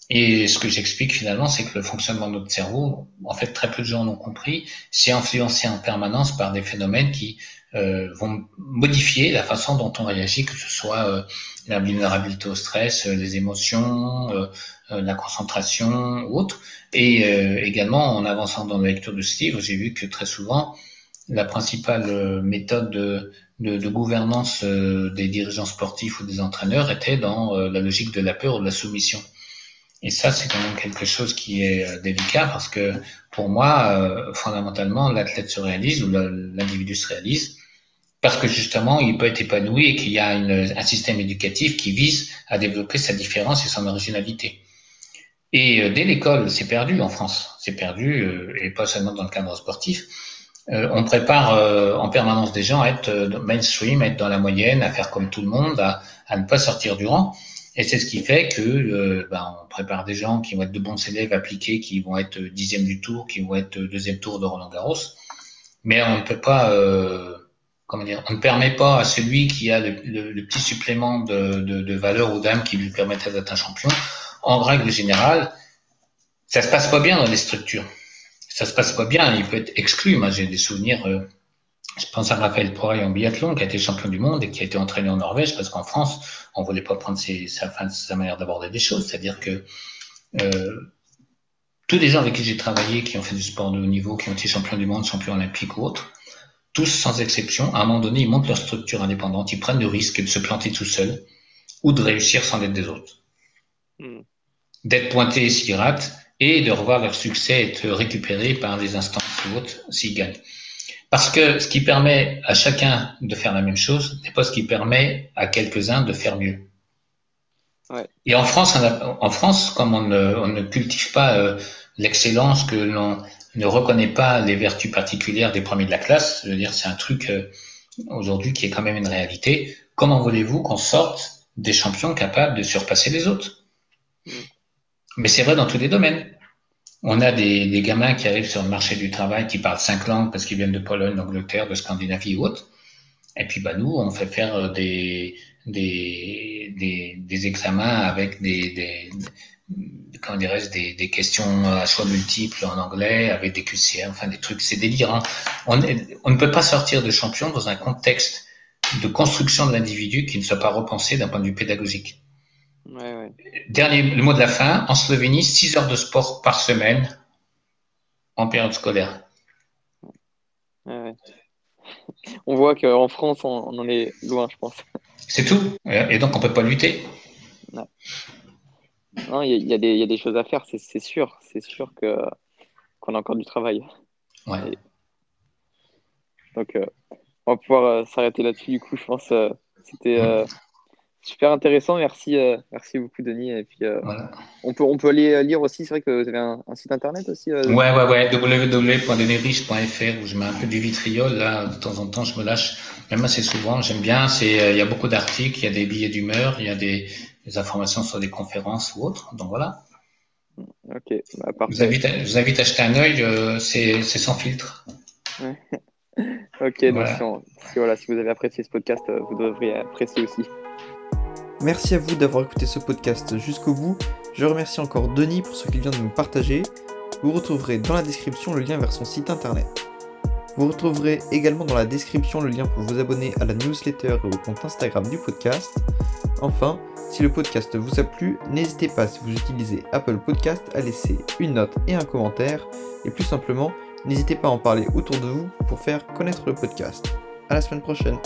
B: Et ce que j'explique finalement, c'est que le fonctionnement de notre cerveau, en fait, très peu de gens l'ont compris, c'est influencé en permanence par des phénomènes qui euh, vont modifier la façon dont on réagit, que ce soit euh, la vulnérabilité au stress, euh, les émotions, la concentration ou autre. Et également, en avançant dans la lecture de ce livre, j'ai vu que très souvent, la principale méthode de, gouvernance des dirigeants sportifs ou des entraîneurs était dans la logique de la peur ou de la soumission. Et ça, c'est quand même quelque chose qui est délicat parce que pour moi, fondamentalement, l'athlète se réalise ou l'individu se réalise parce que justement, il peut être épanoui et qu'il y a un système éducatif qui vise à développer sa différence et son originalité. Et euh, dès l'école, c'est perdu en France, c'est perdu, euh, et pas seulement dans le cadre sportif. Euh, on prépare en permanence des gens à être mainstream, à être dans la moyenne, à faire comme tout le monde, à, ne pas sortir du rang. Et c'est ce qui fait que ben, prépare des gens qui vont être de bons élèves appliqués, qui vont être dixième du tour, qui vont être deuxième tour de Roland Garros. Mais on ne peut pas, on ne permet pas à celui qui a le, petit supplément de, valeur ou d'âme qui lui permettrait d'être un champion. En règle générale, ça se passe pas bien dans les structures. Ça se passe pas bien. Il peut être exclu. Moi, j'ai des souvenirs. euh, je pense à Raphaël Poirail en biathlon, qui a été champion du monde et qui a été entraîné en Norvège parce qu'en France, on voulait pas prendre sa manière d'aborder des choses. C'est-à-dire que euh, tous les gens avec qui j'ai travaillé, qui ont fait du sport de haut niveau, qui ont été champions du monde, champions olympiques ou autres, tous sans exception, à un moment donné, ils montent leur structure indépendante, ils prennent le risque de se planter tout seuls ou de réussir sans l'aide des autres.
C: Hmm.
B: D'être pointés s'ils ratent et de revoir leur succès être récupéré par les instances ou autres s'ils gagnent. Parce que ce qui permet à chacun de faire la même chose n'est pas ce qui permet à quelques-uns de faire mieux.
C: Ouais.
B: Et en France, on a- en France, comme on ne, on ne cultive pas euh, l'excellence, que l'on ne reconnaît pas les vertus particulières des premiers de la classe, je veux dire, c'est un truc euh, aujourd'hui qui est quand même une réalité. Comment voulez-vous qu'on sorte des champions capables de surpasser les autres? Mais c'est vrai dans tous les domaines. On a des, des gamins qui arrivent sur le marché du travail, qui parlent cinq langues parce qu'ils viennent de Pologne, d'Angleterre, de Scandinavie ou autre. Et puis bah nous, on fait faire des des, des, des examens avec des, comment dirais-je des, des questions à choix multiples en anglais, avec des QCM, enfin des trucs, c'est délirant. On, est- on ne peut pas sortir de champion dans un contexte de construction de l'individu qui ne soit pas repensé d'un point de vue pédagogique.
C: Ouais, ouais.
B: Dernier le mot de la fin, en Slovénie, 6 heures de sport par semaine en période scolaire.
C: Ouais. On voit qu'en France, on, on en est loin, je pense.
B: C'est tout. Et donc on peut pas lutter.
C: Non, il y, a- il y a des- il y a des choses à faire, c'est sûr. C'est sûr que qu'on a encore du travail.
B: Ouais.
C: Donc, euh, on va pouvoir euh, s'arrêter là-dessus. Du coup, je pense euh, c'était Super intéressant, merci, merci beaucoup Denis. Et puis, on, peut, on peut aller lire aussi, c'est vrai que vous avez un, site internet aussi
B: Ouais, ouais, ouais, www.denisriche.fr où je mets un peu du vitriol, là, de temps en temps je me lâche, même assez souvent, j'aime bien, il y a beaucoup d'articles, il y a des billets d'humeur, il y a des, des, informations sur des conférences ou autres, donc voilà.
C: Ok, bah, parfait.
B: Je vous invite, à, vous invite à jeter un œil, c'est, c'est sans filtre.
C: ok, donc si, voilà, si vous avez apprécié ce podcast, vous devriez apprécier aussi.
A: Merci à vous d'avoir écouté ce podcast jusqu'au bout. Je remercie encore Denis pour ce qu'il vient de nous partager. Vous retrouverez dans la description le lien vers son site internet. Vous retrouverez également dans la description le lien pour vous abonner à la newsletter et au compte Instagram du podcast. Enfin, si le podcast vous a plu, n'hésitez pas si vous utilisez Apple Podcast à laisser une note et un commentaire. Et plus simplement, n'hésitez pas à en parler autour de vous pour faire connaître le podcast. A la semaine prochaine